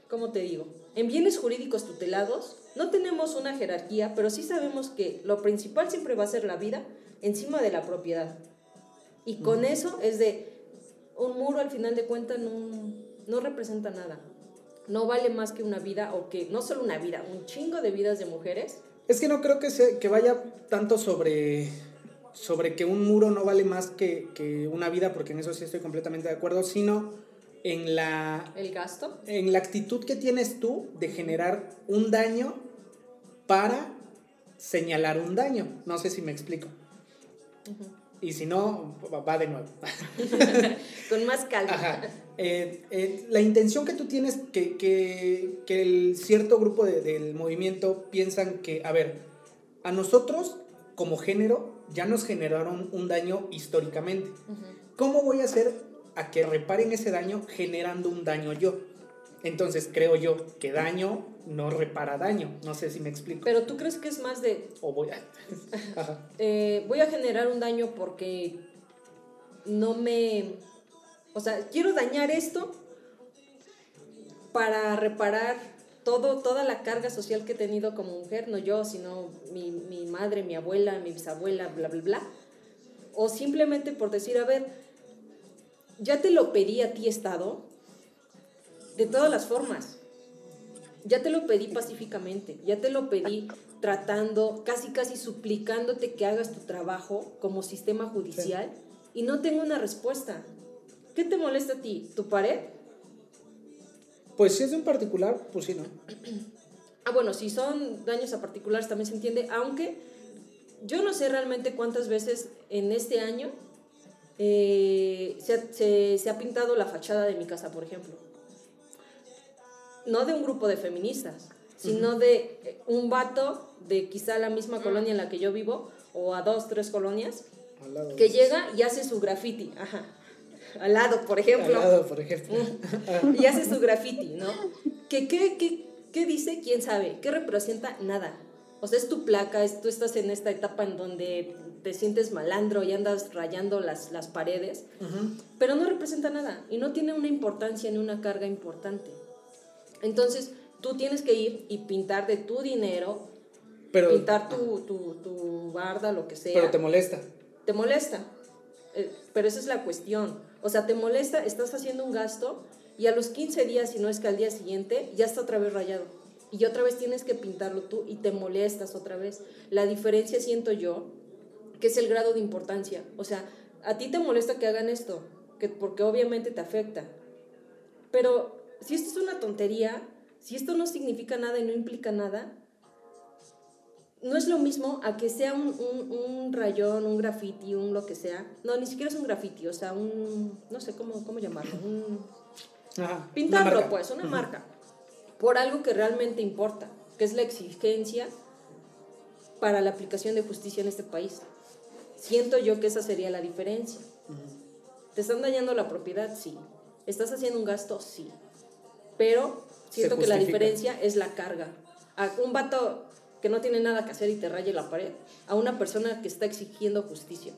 ¿cómo te digo? En bienes jurídicos tutelados no tenemos una jerarquía, pero sí sabemos que lo principal siempre va a ser la vida encima de la propiedad. Y con eso es de un muro al final de cuentas no, no representa nada. No vale más que una vida o que no solo una vida, un chingo de vidas de mujeres. Es que no creo que, se, que vaya tanto sobre, sobre que un muro no vale más que, que una vida, porque en eso sí estoy completamente de acuerdo, sino en la, El gasto. en la actitud que tienes tú de generar un daño para señalar un daño. No sé si me explico. Y si no, va- va de nuevo. Con más calma. Ajá. Eh, eh, la intención que tú tienes, que, que, que el cierto grupo de- del movimiento piensan que, a ver, a nosotros como género ya nos generaron un daño históricamente. ¿Cómo voy a hacer a que reparen ese daño generando un daño yo? Entonces creo yo que daño no repara daño. No sé si me explico. Pero tú crees que es más de o voy a... Ajá. eh, voy a generar un daño porque no me... O sea, quiero dañar esto para reparar todo, toda la carga social que he tenido como mujer, no yo, sino mi, mi madre, mi abuela, mi bisabuela, bla, bla, bla. O simplemente por decir, a ver, ya te lo pedí a ti, Estado, de todas las formas. Ya te lo pedí pacíficamente, ya te lo pedí tratando, casi casi suplicándote que hagas tu trabajo como sistema judicial y no tengo una respuesta. ¿Qué te molesta a ti? ¿Tu pared? Pues si es de un particular, pues sí, ¿no? Ah, bueno, si son daños a particulares también se entiende, aunque yo no sé realmente cuántas veces en este año eh, se, ha- se- se ha pintado la fachada de mi casa, por ejemplo. No de un grupo de feministas, sino de eh, un vato de quizá la misma colonia en la que yo vivo, o a dos, tres colonias, que llega y hace su graffiti, ajá, al lado, por ejemplo Al lado, por ejemplo. y hace su graffiti, ¿no? ¿Qué, qué, qué, qué dice? ¿Quién sabe? ¿Qué representa? Nada. O sea, es tu placa, es, tú estás en esta etapa en donde te sientes malandro y andas rayando las, las paredes, pero no representa nada y no tiene una importancia ni una carga importante. Entonces, tú tienes que ir y pintar de tu dinero, Pero, pintar tu, tu, tu barda, lo que sea pero te molesta. te molesta. Eh, pero esa es la cuestión. O sea, te molesta, estás haciendo un gasto y a los 15 días, si no es que al día siguiente, ya está otra vez rayado. Y otra vez tienes que pintarlo tú y te molestas otra vez. La diferencia siento yo que es el grado de importancia. O sea, a ti te molesta que hagan esto, que, porque obviamente te afecta. Pero si esto es una tontería, si esto no significa nada y no implica nada, no es lo mismo a que sea un, un, un rayón, un graffiti, un lo que sea. No, ni siquiera es un graffiti, o sea, un, no sé cómo, cómo llamarlo, un, Ajá, pintarlo pues, una marca, por algo que realmente importa, que es la exigencia para la aplicación de justicia en este país. Siento yo que esa sería la diferencia. ¿Te están dañando la propiedad? Sí. ¿Estás haciendo un gasto? Sí. Pero siento que la diferencia es la carga. A un vato que no tiene nada que hacer y te raye la pared, a una persona que está exigiendo justicia.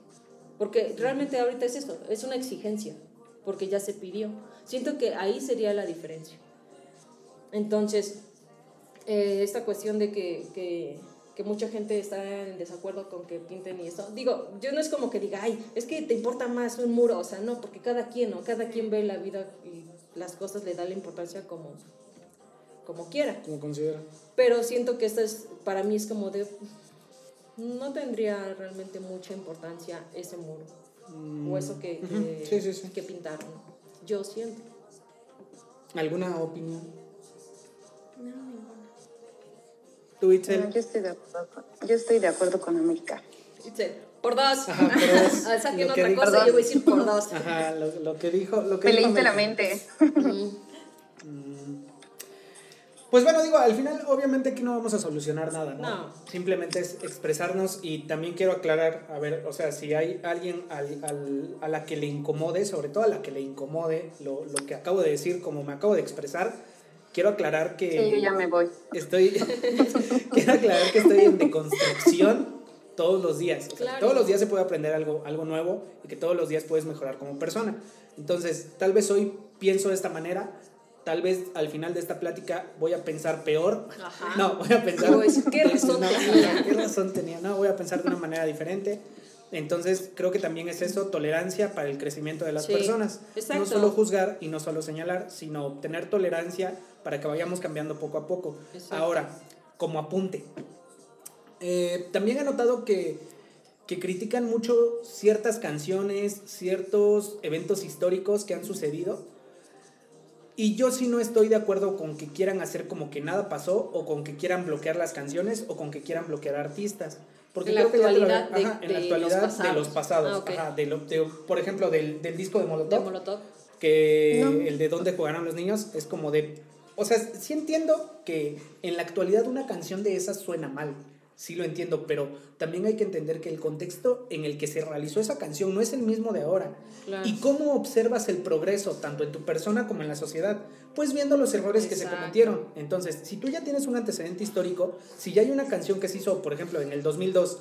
Porque realmente ahorita es eso, es una exigencia, porque ya se pidió. Siento que ahí sería la diferencia. Entonces, eh, esta cuestión de que, que, que mucha gente está en desacuerdo con que pinten y eso, digo, yo no es como que diga, ay, es que te importa más un muro, o sea, no, porque cada quien, ¿no? Cada quien ve la vida y las cosas le da la importancia como, como quiera. Como considera. Pero siento que esta es, para mí es como de, no tendría realmente mucha importancia ese muro o eso que, Ujú, que, sí, sí, sí. que pintaron. Yo siento. ¿Alguna opinión? No, ninguna. ¿Tú, Itzel? No, yo, estoy de acuerdo con, yo estoy de acuerdo con América. Itzel, Por dos. Ajá, por. Ah, Saquen Lo que otra dijo- cosa, yo voy a decir por dos. Ajá, lo, lo que dijo. Lo que Me dijo leíste la mente. Pues bueno, digo, al final obviamente aquí no vamos a solucionar nada, ¿no? No. Simplemente es expresarnos y también quiero aclarar, a ver, o sea, si hay alguien al- al- a la que le incomode, sobre todo a la que le incomode lo, lo que acabo de decir, como me acabo de expresar, quiero aclarar que... Sí, yo ya me voy. Estoy. quiero aclarar que estoy en deconstrucción todos los días. O sea, Claro. Todos los días se puede aprender algo, algo nuevo y que todos los días puedes mejorar como persona. Entonces, tal vez hoy pienso de esta manera. Tal vez al final de esta plática voy a pensar peor. Ajá. No, voy a pensar. ¿qué razón No, tenía? ¿Qué razón tenía? No, voy a pensar de una manera diferente. Entonces, creo que también es eso, tolerancia para el crecimiento de las Sí, personas. exacto. No solo juzgar y no solo señalar, sino tener tolerancia para que vayamos cambiando poco a poco. Exacto. Ahora, como apunte, eh, también he notado que, que critican mucho ciertas canciones, ciertos eventos históricos que han sucedido. Y yo sí no estoy de acuerdo con que quieran hacer como que nada pasó, o con que quieran bloquear las canciones, o con que quieran bloquear artistas. Porque En la creo que ya te lo- actualidad de- ajá, en la de los actualidad de pasados. los pasados. Ah, ajá, de lo- de- por ejemplo, del, del disco de Molotov De Molotov. que No. el de dónde jugarán los niños es como de o sea sí entiendo que en la actualidad una canción de esas suena mal sí lo entiendo pero también hay que entender que el contexto en el que se realizó esa canción no es el mismo de ahora Claro. y cómo observas el progreso tanto en tu persona como en la sociedad pues viendo los errores que se cometieron entonces si tú ya tienes un antecedente histórico si ya hay una canción que se hizo por ejemplo en el 2002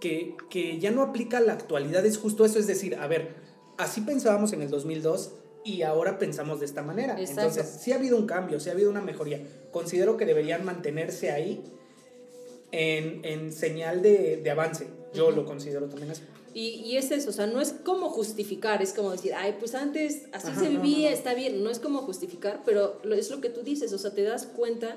que, que ya no aplica a la actualidad, es justo eso, es decir, a ver, así pensábamos en el 2002 y ahora pensamos de esta manera. Exacto. Entonces, sí ha habido un cambio, sí ha habido una mejoría. Considero que deberían mantenerse ahí en, en señal de, de avance. Yo lo considero también así. Y, y es eso, o sea, no es como justificar, es como decir, ay, pues antes así Ajá, se no, vivía, no, no. está bien, no es como justificar, pero es lo que tú dices, o sea, te das cuenta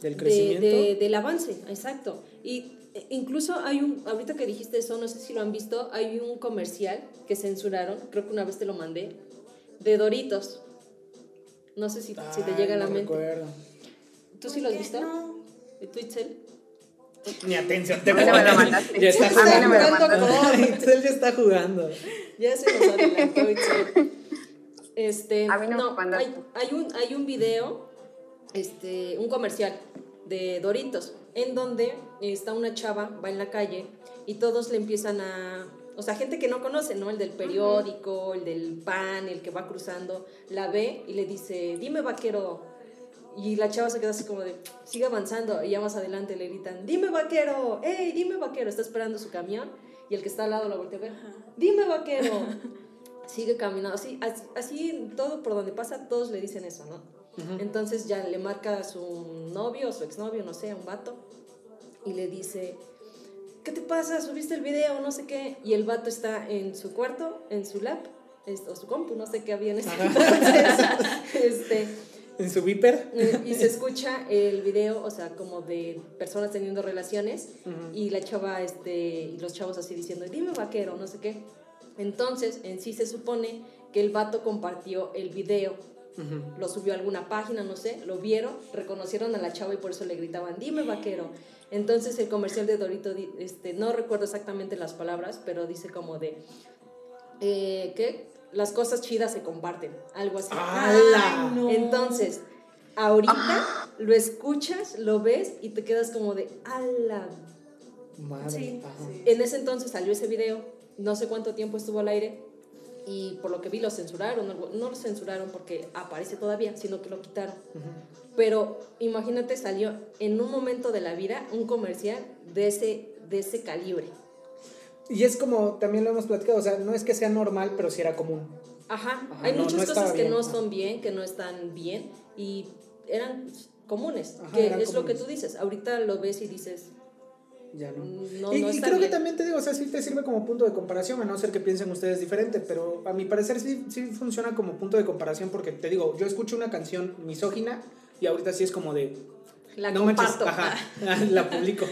Del de- crecimiento. de- del avance, exacto. Y eh, incluso hay un, ahorita que dijiste eso, no sé si lo han visto, hay un comercial que censuraron, creo que una vez te lo mandé, de Doritos. No sé si, si te Ay, llega a la no mente. recuerdo. ¿Tú sí lo has visto? No. ¿Y tú, Itzel? Ni atención, te A mí no me lo mandaste. Ya está no jugando. mandaste. Itzel ya está jugando. Ya se nos adelantó Itzel. Este, A mí no me no, hay, hay un, hay un video, este, un comercial de Doritos, en donde está una chava, va en la calle y todos le empiezan a, o sea, gente que no conoce, ¿no? El del periódico, el del pan, el que va cruzando, la ve y le dice, dime vaquero. Y la chava se queda así como de, sigue avanzando y ya más adelante le gritan, dime vaquero, hey, dime vaquero, está esperando su camión y el que está al lado lo voltea a ver, dime vaquero. Sigue caminando, así, así, así todo por donde pasa, todos le dicen eso, ¿no? Entonces ya le marca a su novio, su exnovio, no sé, a un vato, y le dice, ¿qué te pasa? ¿Subiste el video? No sé qué. Y el vato está en su cuarto, en su lap, o su compu, no sé qué había en ese entonces. este, En su viper. y se escucha el video, o sea, como de personas teniendo relaciones y la chava, este, y los chavos así diciendo, dime vaquero, no sé qué. Entonces, en sí se supone que el vato compartió el video Lo subió a alguna página, no sé, lo vieron, reconocieron a la chava y por eso le gritaban, dime vaquero. Entonces el comercial de Dorito, este, no recuerdo exactamente las palabras, pero dice como de, eh, ¿qué? Las cosas chidas se comparten, algo así. ¡Hala! Ay, no. Entonces, ahorita lo escuchas, lo ves y te quedas como de, ala. Madre. Sí. En ese entonces salió ese video, no sé cuánto tiempo estuvo al aire y por lo que vi lo censuraron, no, no lo censuraron porque aparece todavía, sino que lo quitaron. Pero imagínate, salió en un momento de la vida un comercial de ese, de ese calibre. Y es como también lo hemos platicado, o sea, no es que sea normal, pero sí era común. Ajá, Ajá, hay no- muchas no cosas que bien, no son bien, que no están bien y eran comunes, Ajá, que eran es lo que comunes. tú dices. Ahorita lo ves y dices, Ya no. no, y no y creo que bien. también te digo, o sea, sí te sirve como punto de comparación, a no ser que piensen ustedes diferente, pero a mi parecer sí, sí funciona como punto de comparación porque te digo, yo escucho una canción misógina y ahorita sí es como de... La no manches, comparto. ajá, la publico.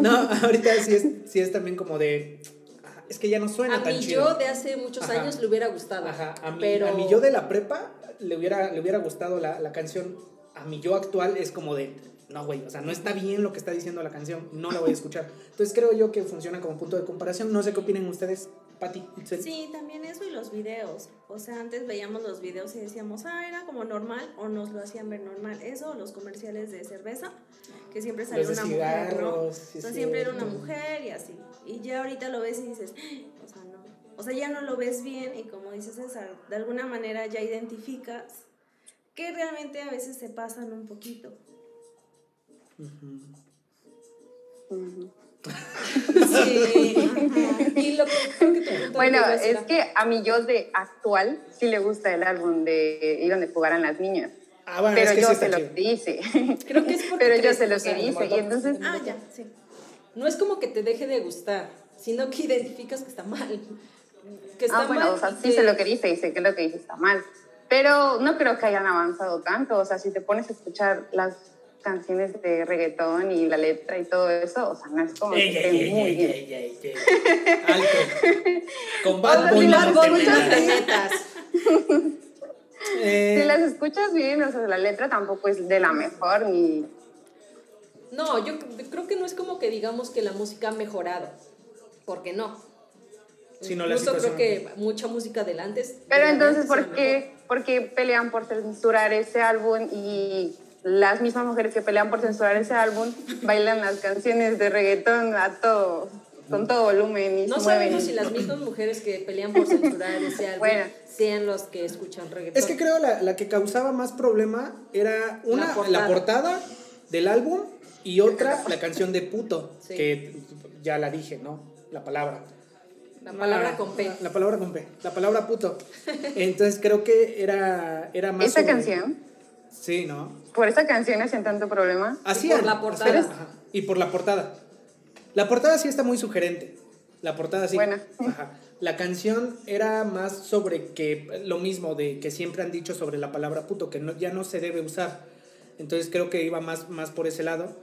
No, ahorita sí es, sí es también como de... ah, Es que ya no suena A tan mí chido. yo de hace muchos Ajá. años le hubiera gustado. Ajá, a mí, pero a mí yo de la prepa le hubiera, le hubiera gustado la, la canción. A mi yo actual es como de, no, güey, o sea, no está bien lo que está diciendo la canción, no la voy a escuchar. Entonces creo yo que funciona como punto de comparación. No sé qué opinen ustedes, Pati. Itzel. Sí, también eso y los videos. O sea, antes veíamos los videos y decíamos, ah, era como normal o nos lo hacían ver normal. Eso, los comerciales de cerveza, que siempre salía Los una mujer, ¿no? sí, O sea, siempre era una mujer y así. Y ya ahorita lo ves y dices, "Ah", o sea, no. O sea, ya no lo ves bien y como dice César, de alguna manera ya identificas que realmente a veces se pasan un poquito. Ujú. Sí. y lo que creo que tu punto Bueno, es que a mi yo de actual sí le gusta el álbum de Y donde jugaran las niñas. Ah, bueno, pero es que yo sí sé está lo que dice. Creo que es porque pero yo sé lo que dice. Y entonces, Ah, ya, sí. No es como que te deje de gustar, sino que identificas que está mal. Que está ah, bueno, mal o sea, sí sé lo que dice y sé que lo que dice está mal. Pero no creo que hayan avanzado tanto. O sea, si te pones a escuchar las canciones de reggaetón y la letra y todo eso, o sea, no es como Ey, que ey, esté ey, muy ey, bien. ey, ey, ey. Alto. Con Bad O sea, Bunny si no Bad te metas. te metas. Eh, Si las escuchas bien, o sea, la letra tampoco es de la mejor ni... No, yo creo que no es como que digamos que la música ha mejorado, porque no. Sino Incluso creo que mucha música del antes. Pero de entonces, ¿por qué, por qué pelean por censurar ese álbum y las mismas mujeres que pelean por censurar ese álbum bailan las canciones de reggaetón a todo, con todo volumen y No sabemos si las mismas mujeres que pelean por censurar ese álbum Bueno. sean los que escuchan reggaetón. Es que creo la, la que causaba más problema era una, La la portada. del álbum y otra la canción de puto, Sí. que ya la dije, ¿no? La palabra. La palabra con P. La, la palabra con P. La palabra puto. Entonces creo que era, era más. ¿Esta sobre- canción? Sí, ¿no? ¿Por esa canción hacen tanto problema? Así por la portada. Ajá, Y por la portada. La portada sí está muy sugerente. La portada sí. Buena. Ajá. La canción era más sobre que lo mismo de que siempre han dicho sobre la palabra puto, que no, ya no se debe usar. Entonces creo que iba más, más por ese lado.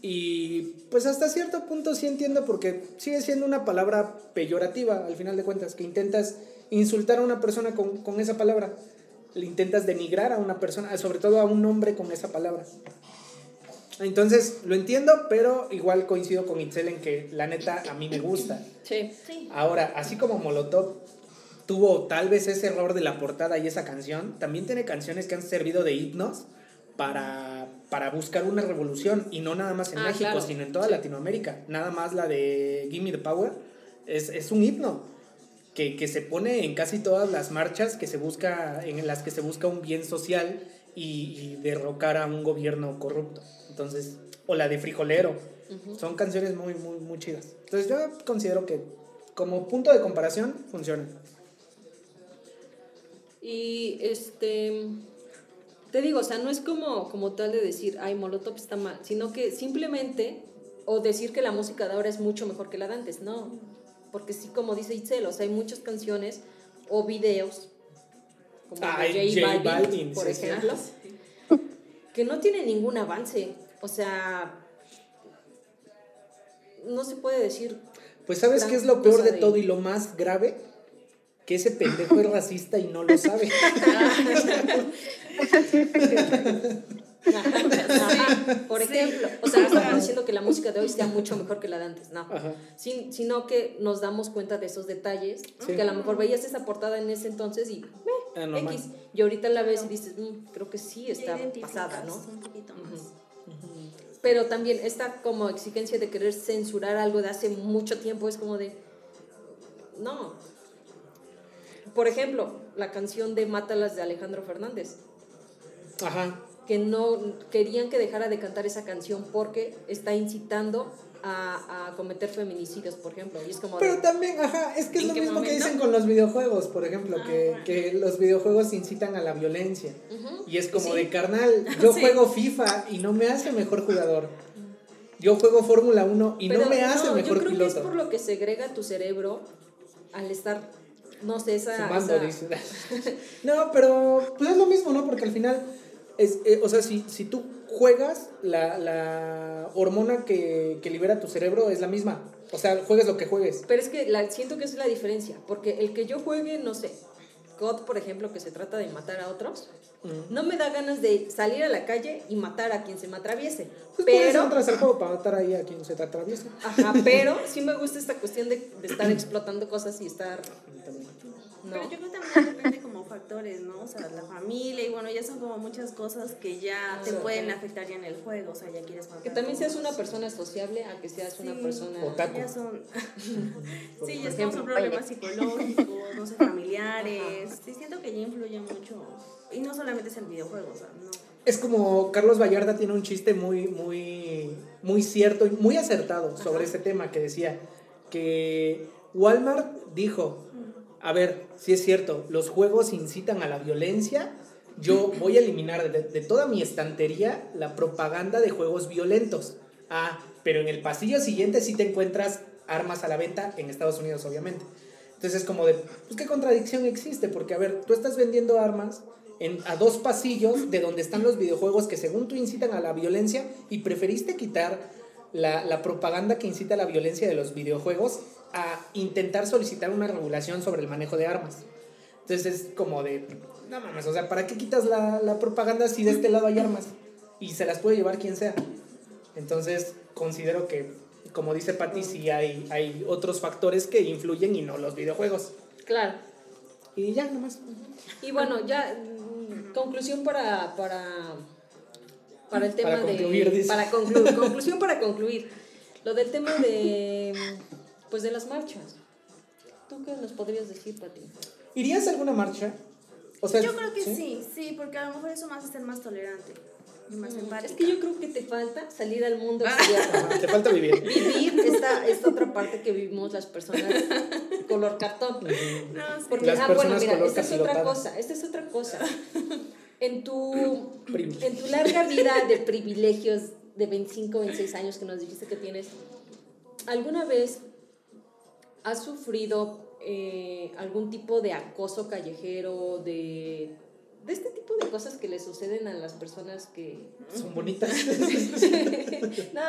Y pues hasta cierto punto sí entiendo porque sigue siendo una palabra peyorativa al final de cuentas, que intentas insultar a una persona con, con esa palabra. Le intentas denigrar a una persona, sobre todo a un hombre con esa palabra. Entonces, lo entiendo, pero igual coincido con Itzel en que la neta a mí me gusta. Sí. Sí. Ahora, así como Molotov tuvo tal vez ese error de la portada y esa canción, también tiene canciones que han servido de himnos para, para buscar una revolución y no nada más en Ah, México, claro. sino en toda Sí. Latinoamérica. Nada más la de Gimme the Power es, es un himno que, que se pone en casi todas las marchas que se busca, en las que se busca un bien social y, y derrocar a un gobierno corrupto. Entonces, o la de Frijolero. Son canciones muy, muy, muy chidas. Entonces yo considero que como punto de comparación funciona. Y este. Te digo, o sea, no es como, como tal de decir, ay, Molotov está mal, sino que simplemente, o decir que la música de ahora es mucho mejor que la de antes, no. Porque sí, como dice Itzel, o sea, hay muchas canciones o videos, como el de J J Balvin, Balvin, por sí, sí. ejemplo, que no tienen ningún avance. O sea, no se puede decir Pues sabes qué es lo peor de- todo y lo más grave? que ese pendejo es racista y no lo sabe. Ajá, Por ejemplo, o sea, no estamos diciendo que la música de hoy sea mucho mejor que la de antes, no. Sin- sino que nos damos cuenta de esos detalles, Sí. que a lo mejor veías esa portada en ese entonces y eh, no X, y ahorita la ves y dices, "Mm, creo que sí está pasada, ¿no? Un poquito más. Pero también esta como exigencia de querer censurar algo de hace mucho tiempo es como de, no. Por ejemplo, la canción de Mátalas de Alejandro Fernández. Ajá. Que no querían que dejara de cantar esa canción porque está incitando a, a cometer feminicidios, por ejemplo. Y es como de- Pero también, ajá, es que es ¿En lo mismo que momento? dicen con los videojuegos, por ejemplo, que, Ajá. que los videojuegos incitan a la violencia. Ujú. Y es como Sí. de carnal, yo Sí. juego FIFA y no me hace mejor jugador. Yo juego Fórmula 1 y Pero no me hace no, mejor yo creo que es piloto. por lo que segrega tu cerebro al estar, no sé, esa... Fumando, esa- no, pero pues es lo mismo, ¿no? Porque al final, es, eh, o sea, si, si tú juegas, la, la hormona que, que libera tu cerebro es la misma. O sea, juegues lo que juegues. Pero es que la, siento que es la diferencia, porque el que yo juegue, no sé, COD, por ejemplo, que se trata de matar a otros, Mm. no me da ganas de salir a la calle y matar a quien se me atraviese. Pues pero, entras al juego para matar ahí a quien se te atraviesa. ajá, pero sí me gusta esta cuestión de, de estar explotando cosas y estar... No. Pero yo creo que también depende como factores, ¿no? O sea, la familia y bueno, ya son como muchas cosas que ya te Sí. pueden afectar ya en el juego, o sea, ya quieres matar. Que también seas una persona sociable a que seas una persona... Otaku. Ya son, sí, ya ejemplo. son problemas psicológicos, no sé, familiares. Sí, siento que ya influye mucho. Y no solamente es el videojuego, o sea, no. Es como Carlos Vallarta tiene un chiste muy, muy, muy cierto y muy acertado sobre ese tema que decía que Walmart dijo, a ver, si es cierto, los juegos incitan a la violencia, yo voy a eliminar de, de toda mi estantería la propaganda de juegos violentos. Ah, pero en el pasillo siguiente sí te encuentras armas a la venta en Estados Unidos, obviamente. Entonces es como de, pues qué contradicción existe, porque a ver, tú estás vendiendo armas en, a dos pasillos de donde están los videojuegos que según tú incitan a la violencia y preferiste quitar la, la propaganda que incita a la violencia de los videojuegos a intentar solicitar una regulación sobre el manejo de armas. Entonces es como de, no mames, o sea, ¿para qué quitas la, la propaganda si de este lado hay armas? Y se las puede llevar quien sea. Entonces considero que, como dice Patti, sí hay, hay otros factores que influyen y no los videojuegos. Claro. Y ya, nomás. Y bueno, ya, mm, conclusión para, para, para el tema Para de... concluir, dice. Para concluir, conclusión para concluir. Lo del tema de, pues de las marchas. ¿Tú qué nos podrías decir, Pati? ¿Irías a alguna marcha? O sea, Yo creo que sí, sí, porque a lo mejor eso me hace ser más tolerante y más empática. Es que yo creo que te falta salir al mundo Ah. exterior. Te falta vivir. Vivir esta, esta otra parte que vivimos las personas color cartón. No, sí. Porque, Las ah, bueno, mira, esta es otra cosa, esta es otra cosa. En tu, en tu larga vida de privilegios de 25, 26 años que nos dijiste que tienes, ¿alguna vez has sufrido eh, algún tipo de acoso callejero, de, de este tipo de cosas que le suceden a las personas que, Son bonitas. no,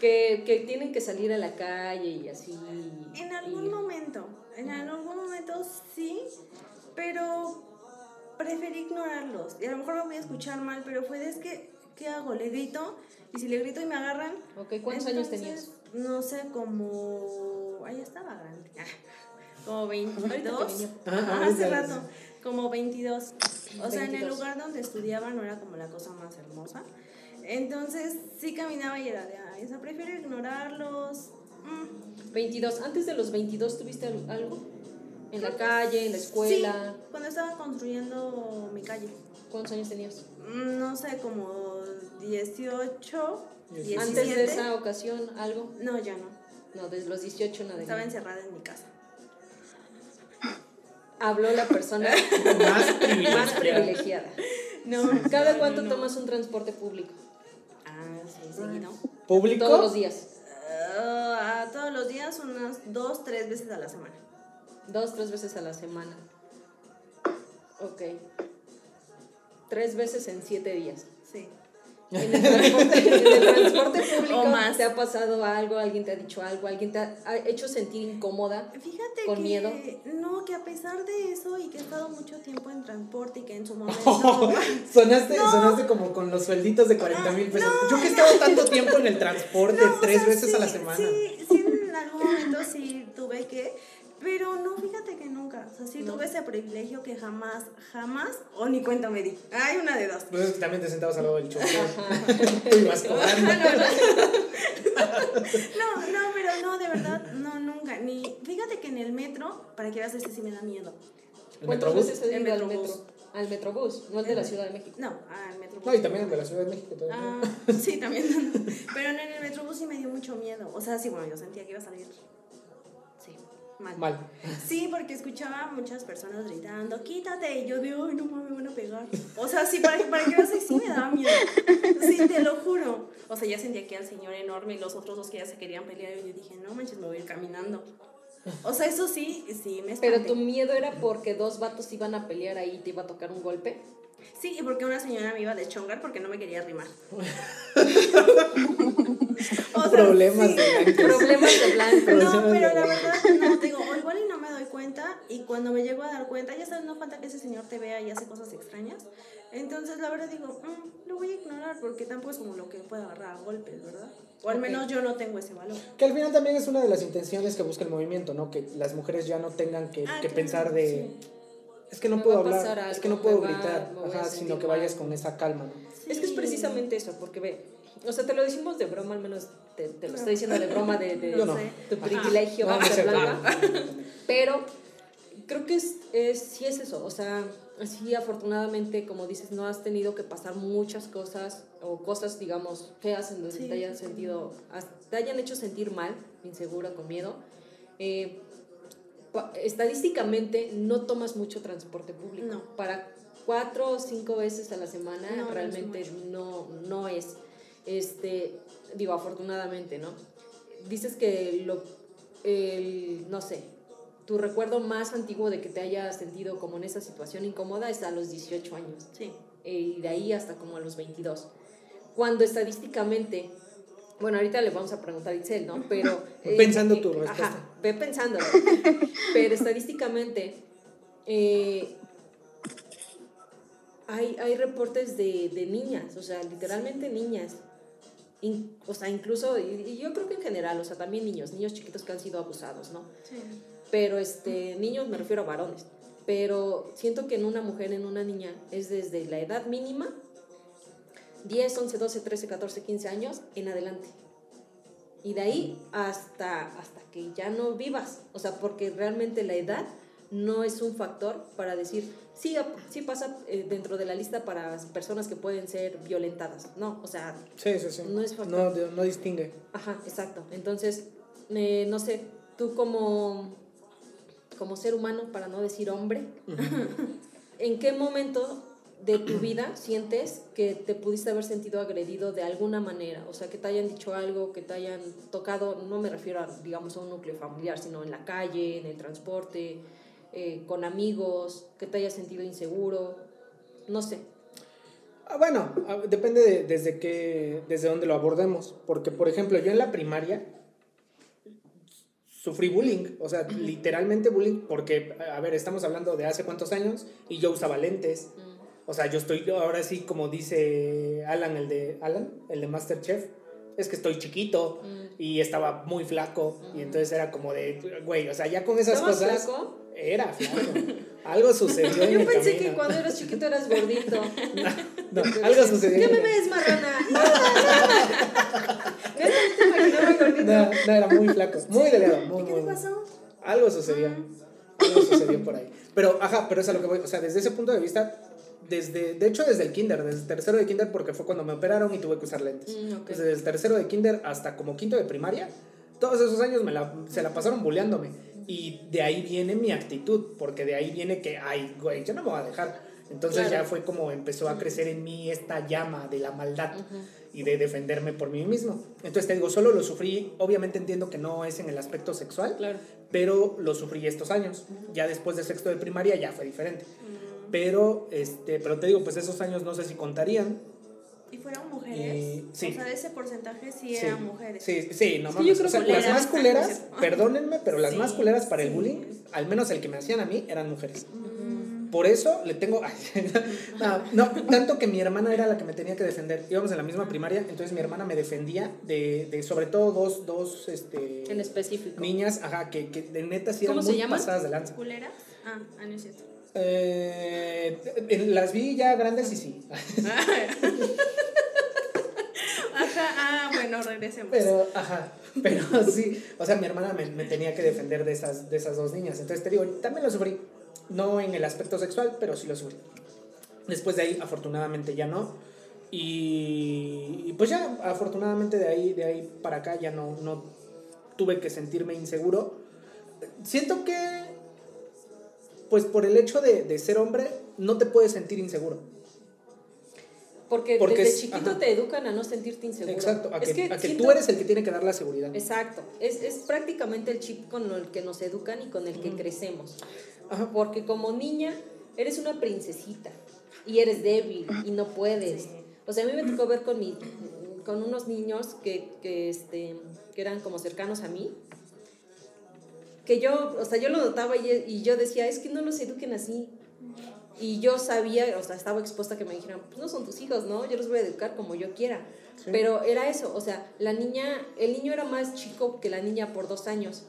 que, que tienen que salir a la calle y así? En algún y- momento, en algún momento sí, pero preferí ignorarlos. Y a lo mejor me voy a escuchar mal, pero fue de es que, ¿qué hago? ¿Le grito? Y si le grito y me agarran... Ok, ¿cuántos años tenías? No sé, como... Ahí estaba grande. Como Ahorita 22. pequeño. Ajá, Ajá, ahorita hace rato. Como 22. O sea, en el 22. lugar donde estudiaba no era como la cosa más hermosa. Entonces sí caminaba y era de, ay, o sea, prefiero ignorarlos. Mm. 22. Antes de los 22 tuviste al- algo? En la calle, en la escuela. Sí, cuando estaba construyendo mi calle. ¿Cuántos años tenías? Mm, No sé, como 18, 17. Antes de esa ocasión, algo. No, ya no. No, desde los 18 nada. Estaba encerrada en mi casa. Habló la persona Más más privilegiada. No. ¿Cada no, cuánto no, no. tomas un transporte público? Ah, sí, seguido. ¿Público? Todos los días. Ah, todos los días, unas dos, tres veces a la semana. Dos, tres veces a la semana. Ok. Tres veces en siete días. En el transporte, en el transporte público O más. te ha pasado algo, alguien te ha dicho algo, alguien te ha, ha hecho sentir incómoda. Fíjate ¿Con que miedo? no, que a pesar de eso y que he estado mucho tiempo en transporte y que en su momento sonaste, No. sonaste como con los suelditos de 40 mil pesos. No, Yo que he estado tanto tiempo en el transporte, No, o tres sea, veces sí, a la semana. Sí, sí, en algún momento sí tuve que, pero no, fíjate que nunca. O sea, sí tuve ese privilegio que jamás, jamás, o ni cuenta me di. Hay una de dos. Pues es que también te sentabas al lado del chofer. y vas cobrando. No, no, pero no, de verdad, no, nunca. Ni, fíjate que en el metro, para que veas, este sí me da miedo. ¿El ¿Cuántas Metrobús? El al Metrobús. metro? Al Metrobús, no el de la Ciudad de México. No, al metrobús. No, y también el de la Ciudad de México todavía. Ah, sí, también. Pero en el metrobús sí me dio mucho miedo. O sea, sí, bueno, yo sentía que iba a salir. Mal. Mal. Sí, porque escuchaba a muchas personas gritando, quítate. Y yo digo, ay, no mames, me van a pegar. O sea, sí, para, para que veas, sí me daba miedo. Sí, te lo juro. O sea, ya sentía que al señor enorme y los otros dos que ya se querían pelear. Y yo dije, no manches, me voy a ir caminando. O sea, eso sí, sí me Pero espanté. tu miedo era porque dos vatos iban a pelear ahí y te iba a tocar un golpe. Sí, y porque una señora me iba a deschongar porque no me quería. O sea, Problemas sí. de blancos. Problemas de blanco. No, pero la verdad, no, te digo, o igual y no me doy cuenta, y cuando me llego a dar cuenta, ya sabes, no falta que ese señor te vea y hace cosas extrañas. Entonces, la verdad, digo, "Mm, lo voy a ignorar porque tampoco es como lo que pueda agarrar a golpes, ¿verdad? O al menos yo no tengo ese valor. Que al final también es una de las intenciones que busca el movimiento, ¿no? Que las mujeres ya no tengan que, Ah, que claro, pensar de... sí. Es que no Me puedo hablar, es que no puedo gritar, ajá, sino que vayas con esa calma, ¿no? Es que es precisamente eso, porque ve, o sea, te lo decimos de broma, al menos te, te lo estoy diciendo de broma de, de no. sé. tu privilegio No, no ser sé, blanca. claro. Pero creo que es, es, sí es eso, o sea, sí afortunadamente, como dices, no has tenido que pasar muchas cosas o cosas, digamos, feas en donde Sí, te hayan sí. sentido, te hayan hecho sentir mal, insegura, con miedo. Eh, estadísticamente no tomas mucho transporte público. No. Para cuatro o cinco veces a la semana No, realmente no, no es. Este, digo, afortunadamente, ¿no? Dices que lo, el, no sé, tu recuerdo más antiguo de que te hayas sentido como en esa situación incómoda es a los 18 años. Sí. eh, y de ahí hasta como a los 22. Cuando estadísticamente, bueno, ahorita le vamos a preguntar a Itzel, ¿no? Pero... Ve pensando tu respuesta. Ajá, ve pensándolo. Pero estadísticamente, eh, hay, hay reportes de, de niñas, o sea, literalmente niñas. In- o sea, incluso, y, y yo creo que en general, o sea, también niños, niños chiquitos que han sido abusados, ¿no? Sí. Pero este, niños me refiero a varones. Pero siento que en una mujer, en una niña, es desde la edad mínima, 10, 11, 12, 13, 14, 15 años, en adelante. Y de ahí hasta, hasta que ya no vivas. O sea, porque realmente la edad no es un factor para decir, sí, sí pasa eh, dentro de la lista para personas que pueden ser violentadas. No, o sea, Sí, sí, sí. No es factor. no, no distingue. Ajá, exacto. Entonces, eh, no sé, tú como, como ser humano, para no decir hombre, ¿en qué momento de tu vida sientes que te pudiste haber sentido agredido de alguna manera? O sea, que te hayan dicho algo, que te hayan tocado, no me refiero a, digamos, a un núcleo familiar, sino en la calle, en el transporte, eh, con amigos, que te hayas sentido inseguro, no sé. Ah, bueno, ah, depende de, desde qué, desde dónde lo abordemos. Porque, por ejemplo, yo en la primaria sufrí bullying. O sea, literalmente bullying. Porque, a ver, estamos hablando de hace cuántos años y yo usaba lentes. O sea, yo estoy ahora sí, como dice Alan, el de Alan, el de Masterchef. Es que estoy chiquito y estaba muy flaco. Y entonces era como de, güey, o sea, ya con esas ¿Estabas cosas. flaco? Era flaco. Algo sucedió en Yo el pensé que cuando eras chiquito eras gordito. No, algo sucedió. ¿Qué me ves, marrana? ¿Neta te imaginaba gordito? No, no, era muy flaco, muy delgado, muy, ¿Y qué te pasó? Algo sucedió. Algo sucedió por ahí. Pero, ajá, pero es a lo que voy. O sea, desde ese punto de vista, desde, de hecho, desde el kinder, desde el tercero de kinder, porque fue cuando me operaron y tuve que usar lentes. Mm, ok. Desde el tercero de kinder hasta como quinto de primaria, todos esos años me la, se la pasaron bulleándome. Y de ahí viene mi actitud, porque de ahí viene que, ay, güey, yo no me voy a dejar. Entonces Claro. ya fue como empezó a crecer en mí esta llama de la maldad y de defenderme por mí mismo. Entonces te digo, solo lo sufrí, obviamente entiendo que no es en el aspecto sexual, Claro. pero lo sufrí estos años. Ya después de sexto de primaria ya fue diferente. Pero, este, pero te digo, pues esos años no sé si contarían, ¿Y fueron mujeres? Y- sí. O sea, de ese porcentaje sí, Sí, eran mujeres. Sí, sí, no mames. o sea, las más culeras, perdónenme, pero las Sí, más culeras para el bullying, al menos el que me hacían a mí, eran mujeres. Mm. Por eso le tengo. no, no, tanto que mi hermana era la que me tenía que defender. Íbamos en la misma primaria, entonces mi hermana me defendía de, de sobre todo dos, dos este, En específico. niñas, ajá, que, que de neta sí eran ¿Cómo se muy llaman? pasadas de lanza. ¿Culeras? Ah, ah, no es cierto. Eh, las vi ya grandes y sí. Ajá, ah, bueno, regresemos. Pero, ajá, pero sí, o sea, mi hermana me, me tenía que defender de esas, de esas dos niñas. Entonces te digo, también lo sufrí. No en el aspecto sexual, pero sí lo sufrí. Después de ahí, afortunadamente ya no. Y, y pues ya, afortunadamente de ahí, de ahí para acá ya no, no tuve que sentirme inseguro. Siento que, pues por el hecho de, de ser hombre, no te puedes sentir inseguro. Porque, Porque desde es- chiquito ajá. te educan a no sentirte inseguro. Exacto, a Es que, a que siento- tú eres el que tiene que dar la seguridad. Exacto, es, es prácticamente el chip con el que nos educan y con el que crecemos. Ajá. Porque como niña eres una princesita y eres débil y no puedes. O sea, a mí me tocó ver con, mi, con unos niños que, que, este, que eran como cercanos a mí, que yo, o sea, yo lo notaba y, y yo decía, es que no los eduquen así. Y yo sabía, o sea, estaba expuesta a que me dijeran, pues no son tus hijos, ¿no? Yo los voy a educar como yo quiera. Sí. Pero era eso, o sea, la niña, el niño era más chico que la niña por dos años.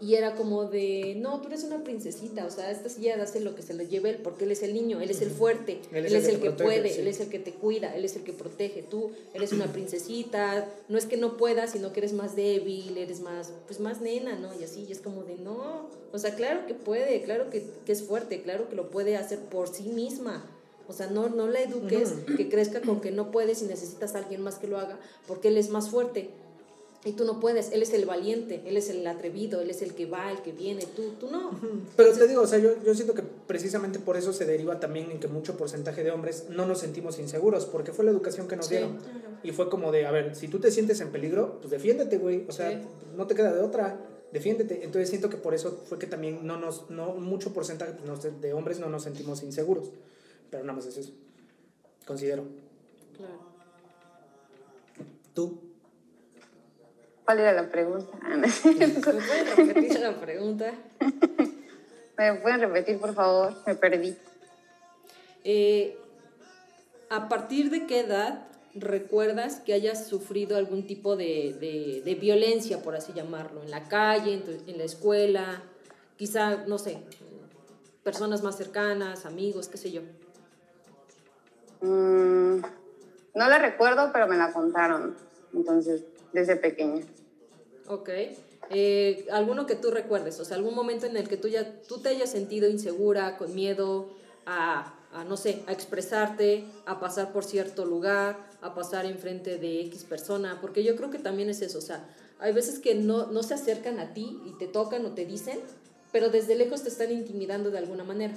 Y era como de, no, tú eres una princesita, o sea, esta silla hace lo que se le lleve él, porque él es el niño, él es el fuerte, él es, el, que, protege, puede, sí. él es el que te cuida, él es el que protege. Tú eres una princesita, no es que no puedas, sino que eres más débil, eres más, pues más nena, ¿no? Y así, y es como de, no, o sea, claro que puede, claro que, que es fuerte, claro que lo puede hacer por sí misma. O sea, no, no la eduques, que crezca con que no puedes y necesitas a alguien más que lo haga, porque él es más fuerte. Y tú no puedes, él es el valiente, él es el atrevido, él es el que va, el que viene, tú, tú no. Pero te digo, o sea, yo, yo siento que precisamente por eso se deriva también en que mucho porcentaje de hombres no nos sentimos inseguros, porque fue la educación que nos Sí. dieron. Y fue como de, a ver, si tú te sientes en peligro, pues defiéndete, güey. O sea, Sí. no te queda de otra, defiéndete. Entonces siento que por eso fue que también no nos, no, mucho porcentaje pues, de hombres no nos sentimos inseguros. Pero nada más es eso. Considero. Claro. Tú. ¿Cuál era la pregunta? Ah. ¿Me puedes repetir la pregunta? ¿Me pueden repetir, por favor? Me perdí. Eh, ¿A partir de qué edad recuerdas que hayas sufrido algún tipo de, de- de violencia, por así llamarlo? En la calle, en, tu- en la escuela, quizá, no sé, personas más cercanas, amigos, qué sé yo. Mm, no la recuerdo, pero me la contaron. Entonces, desde pequeña. Ok. Eh, ¿Alguno que tú recuerdes? O sea, algún momento en el que tú ya tú te hayas sentido insegura, con miedo a, a, no sé, a expresarte, a pasar por cierto lugar, a pasar enfrente de X persona, porque yo creo que también es eso, o sea, hay veces que no, no se acercan a ti y te tocan o te dicen, pero desde lejos te están intimidando de alguna manera.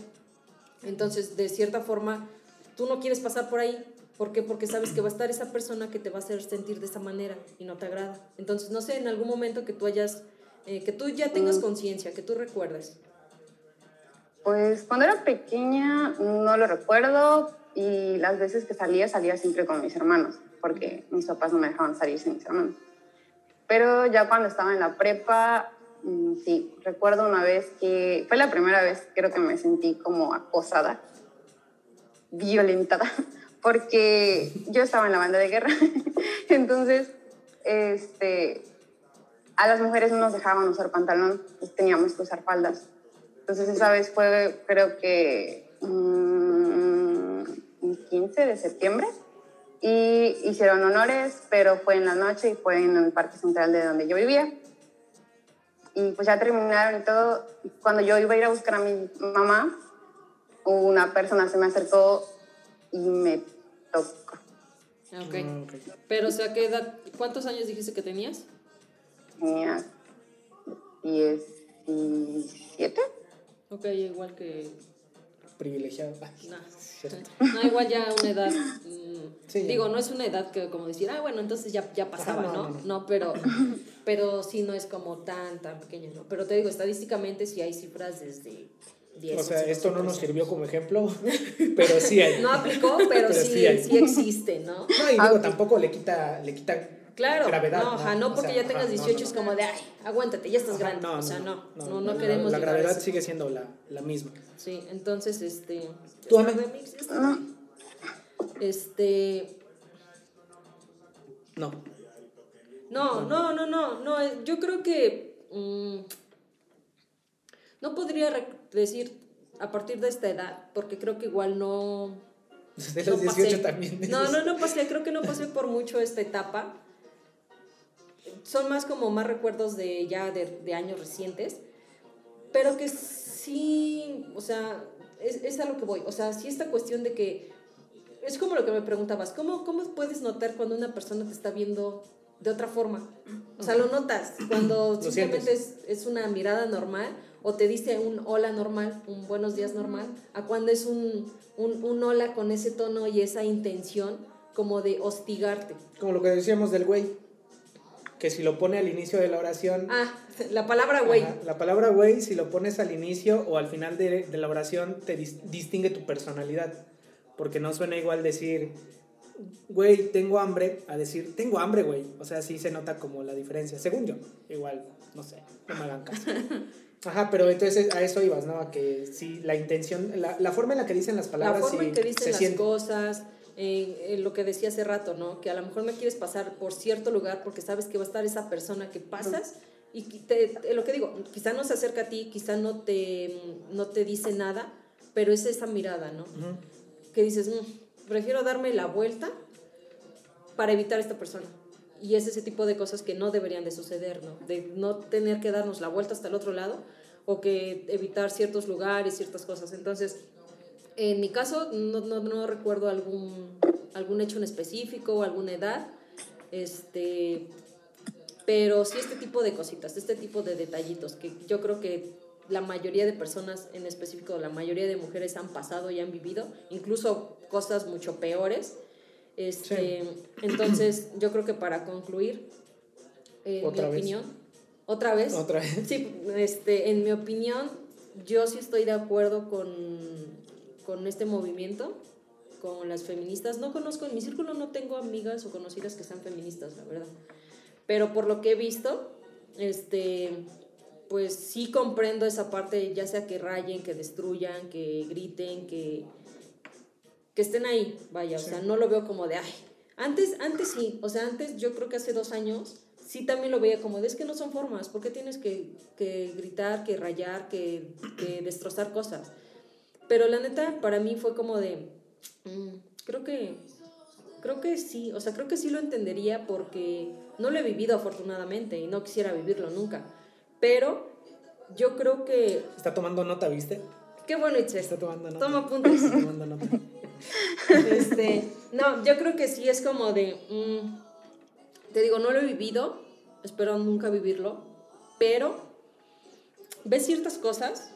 Entonces, de cierta forma, tú no quieres pasar por ahí. ¿Por qué? Porque sabes que va a estar esa persona que te va a hacer sentir de esa manera y no te agrada. Entonces, no sé, en algún momento que tú hayas, eh, que tú ya tengas conciencia, que tú recuerdes. Pues cuando era pequeña no lo recuerdo y las veces que salía, salía siempre con mis hermanos, porque mis papás no me dejaban salir sin mis hermanos. Pero ya cuando estaba en la prepa, mm, sí, recuerdo una vez que fue la primera vez creo que me sentí como acosada, violentada, porque yo estaba en la banda de guerra. Entonces, este, a las mujeres no nos dejaban usar pantalón, pues teníamos que usar faldas. Entonces esa vez fue, creo que, mm, el 15 de septiembre. Y hicieron honores, pero fue en la noche y fue en el Parque Central de donde yo vivía. Y pues ya terminaron y todo. Cuando yo iba a ir a buscar a mi mamá, una persona se me acercó y me tocó. Ok. Ah, ok. Pero, o sea, ¿qué edad, ¿cuántos años dijiste que tenías? Tenía 17. Ok, igual que... Privilegiado. No, Cierto. no igual ya una edad... mm, Sí, ya. digo, no es una edad que como decir, ah, bueno, entonces ya, ya pasaba, no, ¿no? no, no. No, pero, pero sí no es como tan, tan pequeña, ¿no? Pero te digo, estadísticamente sí hay cifras desde 10. O sea, 11, esto no 12, nos 13 sirvió como ejemplo, pero sí hay. No aplicó, pero, Pero sí, sí existe, ¿no? No, y digo, tampoco le quita, le quita Claro, gravedad. no, ajá, no O porque sea, ya tengas ajá, no, 18 no, es no. como de, ay, aguántate, ya estás Ajá, grande. o sea, no, no, no, la- queremos La llegar a gravedad sigue siendo la, la misma. Sí, entonces, este... ¿Tú, este Ana? este-. No. No, no, no, no, no, yo creo que... mm, no podría decir a partir de esta edad, porque creo que igual no... No los 18 pasé. también. No, no, no pasé, creo que no pasé por mucho esta etapa. Son más como más recuerdos de ya de, de años recientes, pero que sí, o sea, es, es a lo que voy. O sea, sí esta cuestión de que, es como lo que me preguntabas, ¿cómo, ¿cómo puedes notar cuando una persona te está viendo de otra forma? O sea, lo notas cuando simplemente es, es una mirada normal o te dice un hola normal, un buenos días normal, a cuando es un, un, un hola con ese tono y esa intención como de hostigarte. Como lo que decíamos del güey. Que si lo pone al inicio de la oración. Ah, la palabra güey. La palabra güey, si lo pones al inicio o al final de, de la oración, te dis- distingue tu personalidad. Porque no suena igual decir, güey, tengo hambre, a decir, tengo hambre, güey. O sea, sí se nota como la diferencia, según yo. Igual, no sé, no me hagan caso. Ajá, pero entonces a eso ibas, ¿no? A que sí, la intención, la, la forma en la que dicen las La palabras, forma sí, en que dicen las siente. cosas, en, en lo que decía hace rato, ¿no? Que a lo mejor no quieres pasar por cierto lugar porque sabes que va a estar esa persona que pasas y que te, te- lo que digo, quizá no se acerca a ti, quizá no te, no te dice nada, pero es esa mirada, ¿no? Que dices, "Mm, prefiero darme la vuelta para evitar a esta persona. Y es ese tipo de cosas que no deberían de suceder, ¿no? De no tener que darnos la vuelta hasta el otro lado o que evitar ciertos lugares, ciertas cosas. Entonces, en mi caso, no, no, no recuerdo algún, algún hecho en específico o alguna edad, este, pero sí este tipo de cositas, este tipo de detallitos que yo creo que la mayoría de personas, en específico la mayoría de mujeres han pasado y han vivido, incluso cosas mucho peores. Este, Entonces, yo creo que para concluir, en mi Otra vez. opinión, otra vez, Otra vez. Sí, este, en mi opinión, yo sí estoy de acuerdo con, con este movimiento, con las feministas. No conozco, en mi círculo no tengo amigas o conocidas que sean feministas, la verdad. Pero por lo que he visto, este, pues sí comprendo esa parte, ya sea que rayen, que destruyan, que griten, que, que estén ahí, vaya, o sea, no lo veo como de, ay, antes, antes sí, o sea, antes yo creo que hace dos años sí también lo veía como de, es que no son formas, ¿por qué tienes que, que gritar, que rayar, que, que destrozar cosas? Pero la neta, para mí fue como de, mm, creo que, creo que sí, o sea, creo que sí lo entendería porque no lo he vivido afortunadamente y no quisiera vivirlo nunca, pero yo creo que, Está tomando nota, ¿viste? qué bueno, Itzel, Está tomando nota. toma puntos. Está tomando nota. Este, no, yo creo que sí es como de, mm, te digo, no lo he vivido, espero nunca vivirlo, pero ves ciertas cosas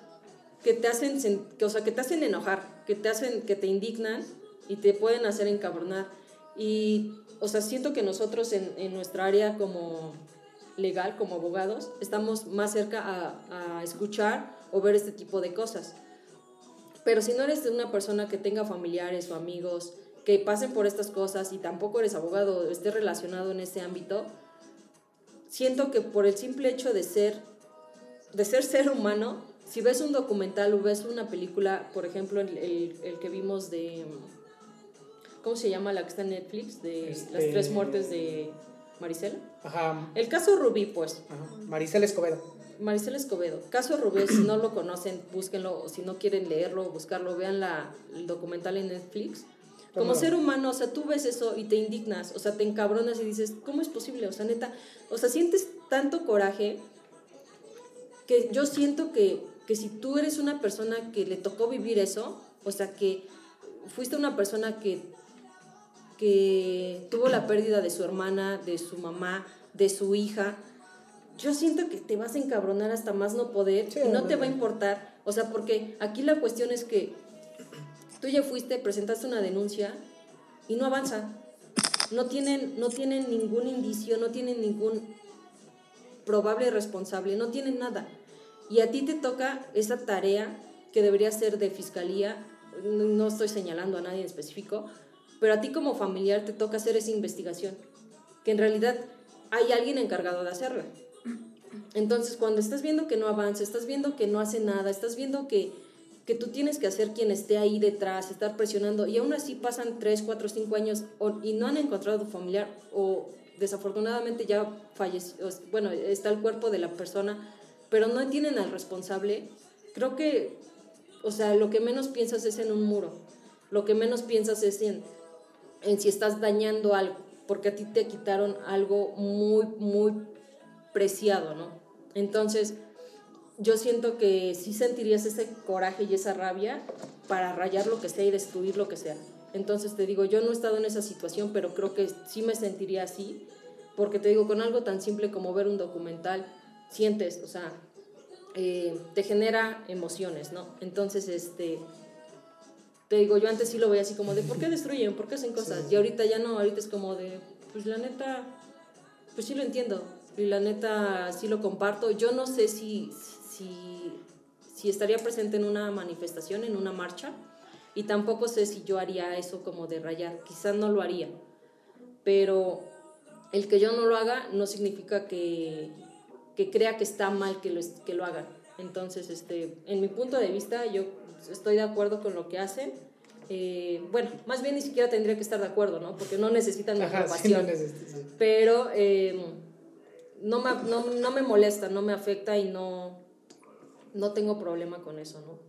que te hacen, que, o sea, que te hacen enojar, que te hacen, que te indignan y te pueden hacer encabronar. Y, o sea, siento que nosotros en, en nuestra área como legal, como abogados, estamos más cerca a, a escuchar o ver este tipo de cosas. Pero si no eres una persona que tenga familiares o amigos que pasen por estas cosas y tampoco eres abogado o estés relacionado en ese ámbito, siento que por el simple hecho de ser, de ser ser humano, si ves un documental o ves una película, por ejemplo, el, el- el que vimos de... ¿Cómo se llama la que está en Netflix? De las Este- tres muertes de Maricela. Ajá. El caso Rubí, pues. Ajá. Maricel Escobedo. Maricela Escobedo. Caso Rubí, si no lo conocen, búsquenlo, o si no quieren leerlo o buscarlo, vean la, el documental en Netflix. Como ¿Cómo? ser humano, o sea, tú ves eso y te indignas, o sea, te encabronas y dices, ¿cómo es posible? O sea, neta, o sea, sientes tanto coraje que yo siento que, que si tú eres una persona que le tocó vivir eso, o sea, que fuiste una persona que, que tuvo la pérdida de su hermana, de su mamá, de su hija, yo siento que te vas a encabronar hasta más no poder Sí, y no te va a importar. O sea, porque aquí la cuestión es que tú ya fuiste, presentaste una denuncia y no avanza. No tienen, no tienen ningún indicio, no tienen ningún probable responsable, no tienen nada. Y a ti te toca esa tarea que debería ser de fiscalía, no estoy señalando a nadie en específico, pero a ti como familiar te toca hacer esa investigación, que en realidad hay alguien encargado de hacerla. Entonces, cuando estás viendo que no avanza, estás viendo que no hace nada, estás viendo que, que tú tienes que hacer quien esté ahí detrás, estar presionando, y aún así pasan 3, 4, 5 años y no han encontrado familiar o desafortunadamente ya falleció, bueno, está el cuerpo de la persona, pero no tienen al responsable, creo que, o sea, lo que menos piensas es en un muro, lo que menos piensas es en, en si estás dañando algo, porque a ti te quitaron algo muy, muy preciado, ¿no? Entonces, yo siento que sí sentirías ese coraje y esa rabia para rayar lo que sea y destruir lo que sea. Entonces te digo, yo no he estado en esa situación, pero creo que sí me sentiría así, porque te digo, con algo tan simple como ver un documental, sientes, o sea, eh, te genera emociones, ¿no? Entonces, este, te digo, yo antes sí lo veía así como de, ¿por qué destruyen? ¿Por qué hacen cosas? Y ahorita ya no, ahorita es como de, pues la neta, pues sí lo entiendo, y la neta sí lo comparto. Yo no sé si, si, si estaría presente en una manifestación, en una marcha, y tampoco sé si yo haría eso como de rayar, quizás no lo haría, pero el que yo no lo haga no significa que, que crea que está mal que lo, que lo hagan. Entonces, este, en mi punto de vista, yo estoy de acuerdo con lo que hacen. Eh, bueno, más bien ni siquiera tendría que estar de acuerdo, ¿no? Porque no necesitan mi aprobación. Pero eh, no, me, no, no, me molesta, no me afecta y no, no tengo problema con eso, ¿no?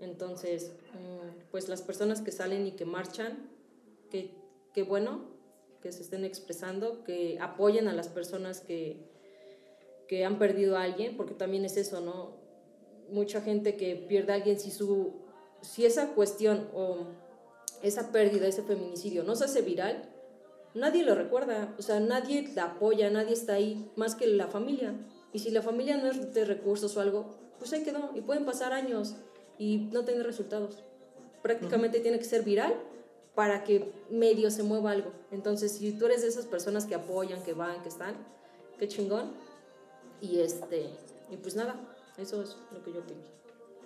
Entonces, mm, pues las personas que salen y que marchan, que, que bueno, que se estén expresando, que apoyen a las personas que, que han perdido a alguien, porque también es eso, ¿no? Mucha gente que pierde a alguien, si, su, si esa cuestión o esa pérdida, ese feminicidio no se hace viral, nadie lo recuerda, o sea, nadie la apoya, nadie está ahí, más que la familia. Y si la familia no es de recursos o algo, pues ahí quedó, y pueden pasar años y no tener resultados. Prácticamente tiene que ser viral para que medio se mueva algo. Entonces, si tú eres de esas personas que apoyan, que van, que están, qué chingón. Y este, y pues nada, eso es lo que yo pienso.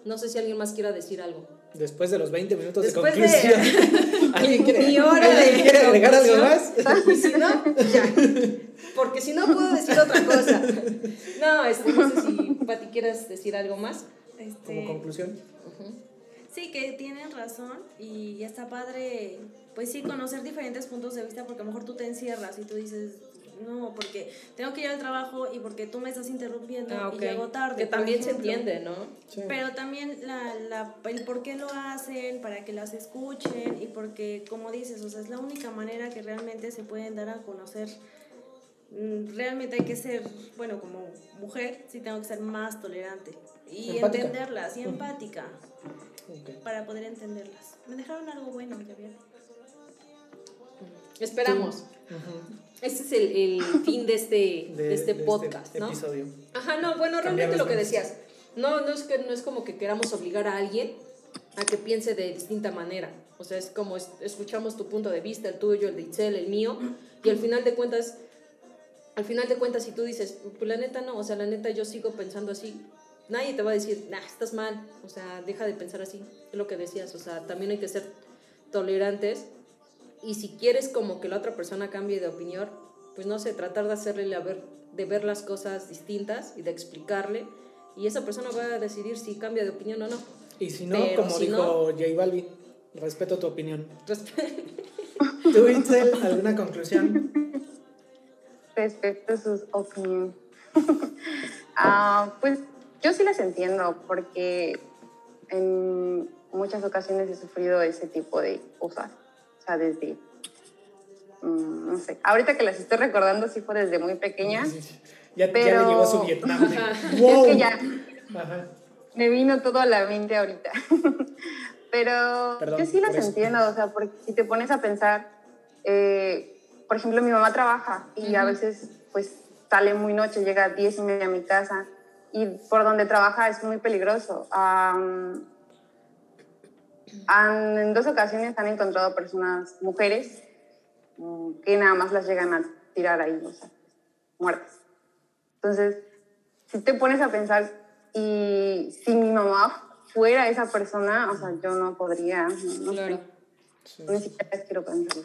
No sé si alguien más quiera decir algo. Después de los 20 minutos de conclusión. ¿Alguien quiere, mi hora de quiere agregar algo más? Y si no, ya. Porque si no puedo decir otra cosa. No, este, no sé si Pati quieras decir algo más. Este, Como conclusión. Sí, que tienen razón y está padre, pues sí, conocer diferentes puntos de vista porque a lo mejor tú te encierras y tú dices, no, porque tengo que ir al trabajo y porque tú me estás interrumpiendo Ah, y ok. llego tarde. Que también se entiende, ¿no? Sí. Pero también la, la, el por qué lo hacen, para que las escuchen y porque, como dices, o sea, es la única manera que realmente se pueden dar a conocer. Mm, Realmente hay que ser, bueno, como mujer, sí tengo que ser más tolerante y Empática. entenderlas y Ujú. empática Ok. para poder entenderlas. Me dejaron algo bueno, ya vieron. Esperamos. Ujú. Ese es el, el fin de este, de, este podcast, ¿no? episodio. Ajá, no, bueno, realmente lo que decías. No, no es, que, no es como que queramos obligar a alguien a que piense de distinta manera. O sea, es como es- escuchamos tu punto de vista, el tuyo, el de Itzel, el mío, y al final de cuentas, al final de cuentas, si tú dices, pues la neta no, o sea, la neta yo sigo pensando así, nadie te va a decir, nah, estás mal, o sea, deja de pensar así, es lo que decías, o sea, también hay que ser tolerantes, y si quieres como que la otra persona cambie de opinión, pues no sé, tratar de hacerle la ver, de ver las cosas distintas y de explicarle, y esa persona va a decidir si cambia de opinión o no. Y si no, Pero como si dijo no- J Balvin, respeto tu opinión. ¿Tú, Itzel, alguna conclusión? respecto a sus opiniones. Ah, pues yo sí las entiendo porque en muchas ocasiones he sufrido ese tipo de cosas. Sea, desde, mm, no sé, ahorita que las estoy recordando sí fue desde muy pequeña. Ya, ya Pero- le llegó su Vietnam. de. ¡wow! Es que ya Ajá. me vino todo a la mente ahorita. Pero Perdón yo sí las entiendo, o sea, porque si te pones a pensar, eh, por ejemplo, mi mamá trabaja y a veces pues sale muy noche, llega a 10 y media a mi casa y por donde trabaja es muy peligroso. Am, han- en dos ocasiones han encontrado personas, mujeres, mm, que nada más las llegan a tirar ahí, o sea, muertas. Entonces, si te pones a pensar, y si mi mamá fuera esa persona, o sea, yo no podría, no, no Claro. sé, ni siquiera quiero pensar.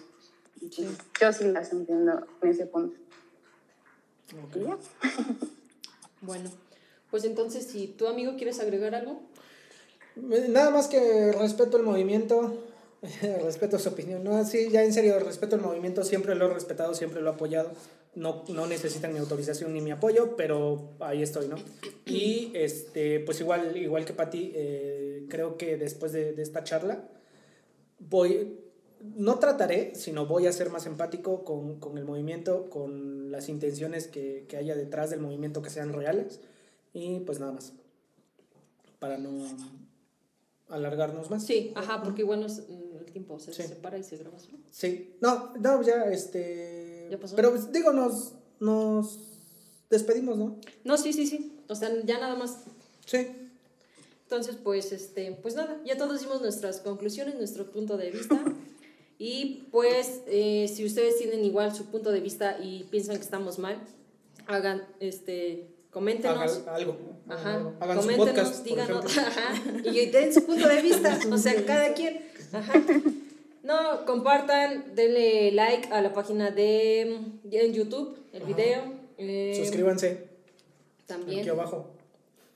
Yo sí las entiendo en ese punto. Ok. Y ya. Bueno, pues entonces, si tu amigo quieres agregar algo, Nada más que respeto el movimiento, respeto su opinión. No, sí, ya en serio, respeto el movimiento, siempre lo he respetado, siempre lo he apoyado. No, no necesitan mi autorización ni mi apoyo, pero ahí estoy, ¿no? Y este, pues igual, igual que Pati, eh, creo que después de, de esta charla voy, no trataré, sino voy a ser más empático con, con el movimiento, con las intenciones que, que haya detrás del movimiento que sean reales. Y pues nada más. Para no alargarnos más. sí, ajá, porque igual nos- mm, el tiempo se Sí. separa y se graba solo. Sí, no, no, ya, este... ¿Ya pasó? Pero pues, digo, nos, nos despedimos, ¿no? No, sí, sí, sí. O sea, ya nada más. Sí. Entonces, pues, este, pues nada, ya todos dimos nuestras conclusiones, nuestro punto de vista. Y pues, eh, si ustedes tienen igual su punto de vista y piensan que estamos mal, hagan, este, coméntenos. Algo. Ajá, Hagan su coméntenos, podcast, por díganos, ajá, y den su punto de vista, o sea, cada quien, ajá. No, compartan, denle like a la página de en YouTube, el video. eh, Suscríbanse También. aquí abajo.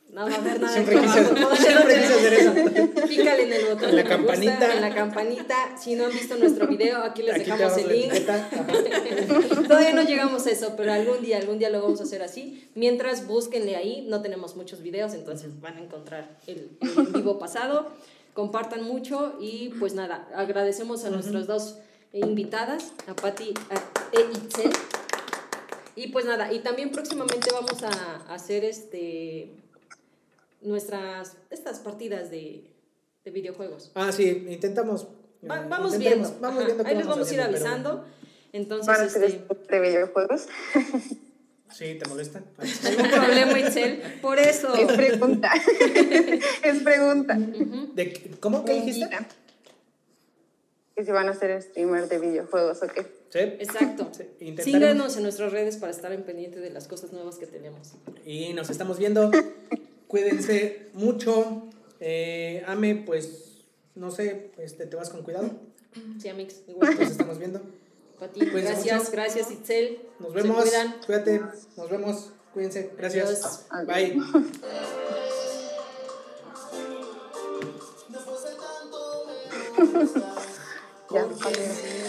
No va a haber nada Siempre aquí quise, siempre quise hacer eso. Pícale en el botón En la de me gusta, campanita. en la campanita. Si no han visto nuestro video, aquí les Aquí dejamos el link. Todavía no llegamos a eso, pero algún día, algún día lo vamos a hacer así. Mientras, búsquenle ahí, no tenemos muchos videos, entonces van a encontrar el, vivo pasado. Compartan mucho y pues nada, agradecemos a nuestras dos invitadas, a Patti e Itzel. Y pues nada, y también próximamente vamos a hacer este nuestras estas partidas de, de videojuegos. Ah, sí, intentamos. Va- eh, vamos viendo. Vamos viendo Ahí les vamos a ir pero- avisando. Entonces, Para hacer este, esto de videojuegos. Sí, ¿te molesta? algún problema, Itzel. Por eso. Es pregunta. es pregunta. ¿De qué- ¿Cómo? ¿Qué dijiste? Que si van a ser streamer de videojuegos o qué. Sí. Exacto. Sí. Síganos en nuestras redes para estar en pendiente de las cosas nuevas que tenemos. Y nos estamos viendo. Cuídense mucho. Eh, ame, pues, no sé, este, te vas con cuidado. Sí, Amix, igual. Nos estamos viendo. Pati, Cuídense gracias, mucho. gracias, Itzel. Nos vemos. Cuídate. Nos vemos. Cuídense. Gracias. Adiós. Bye. Ya.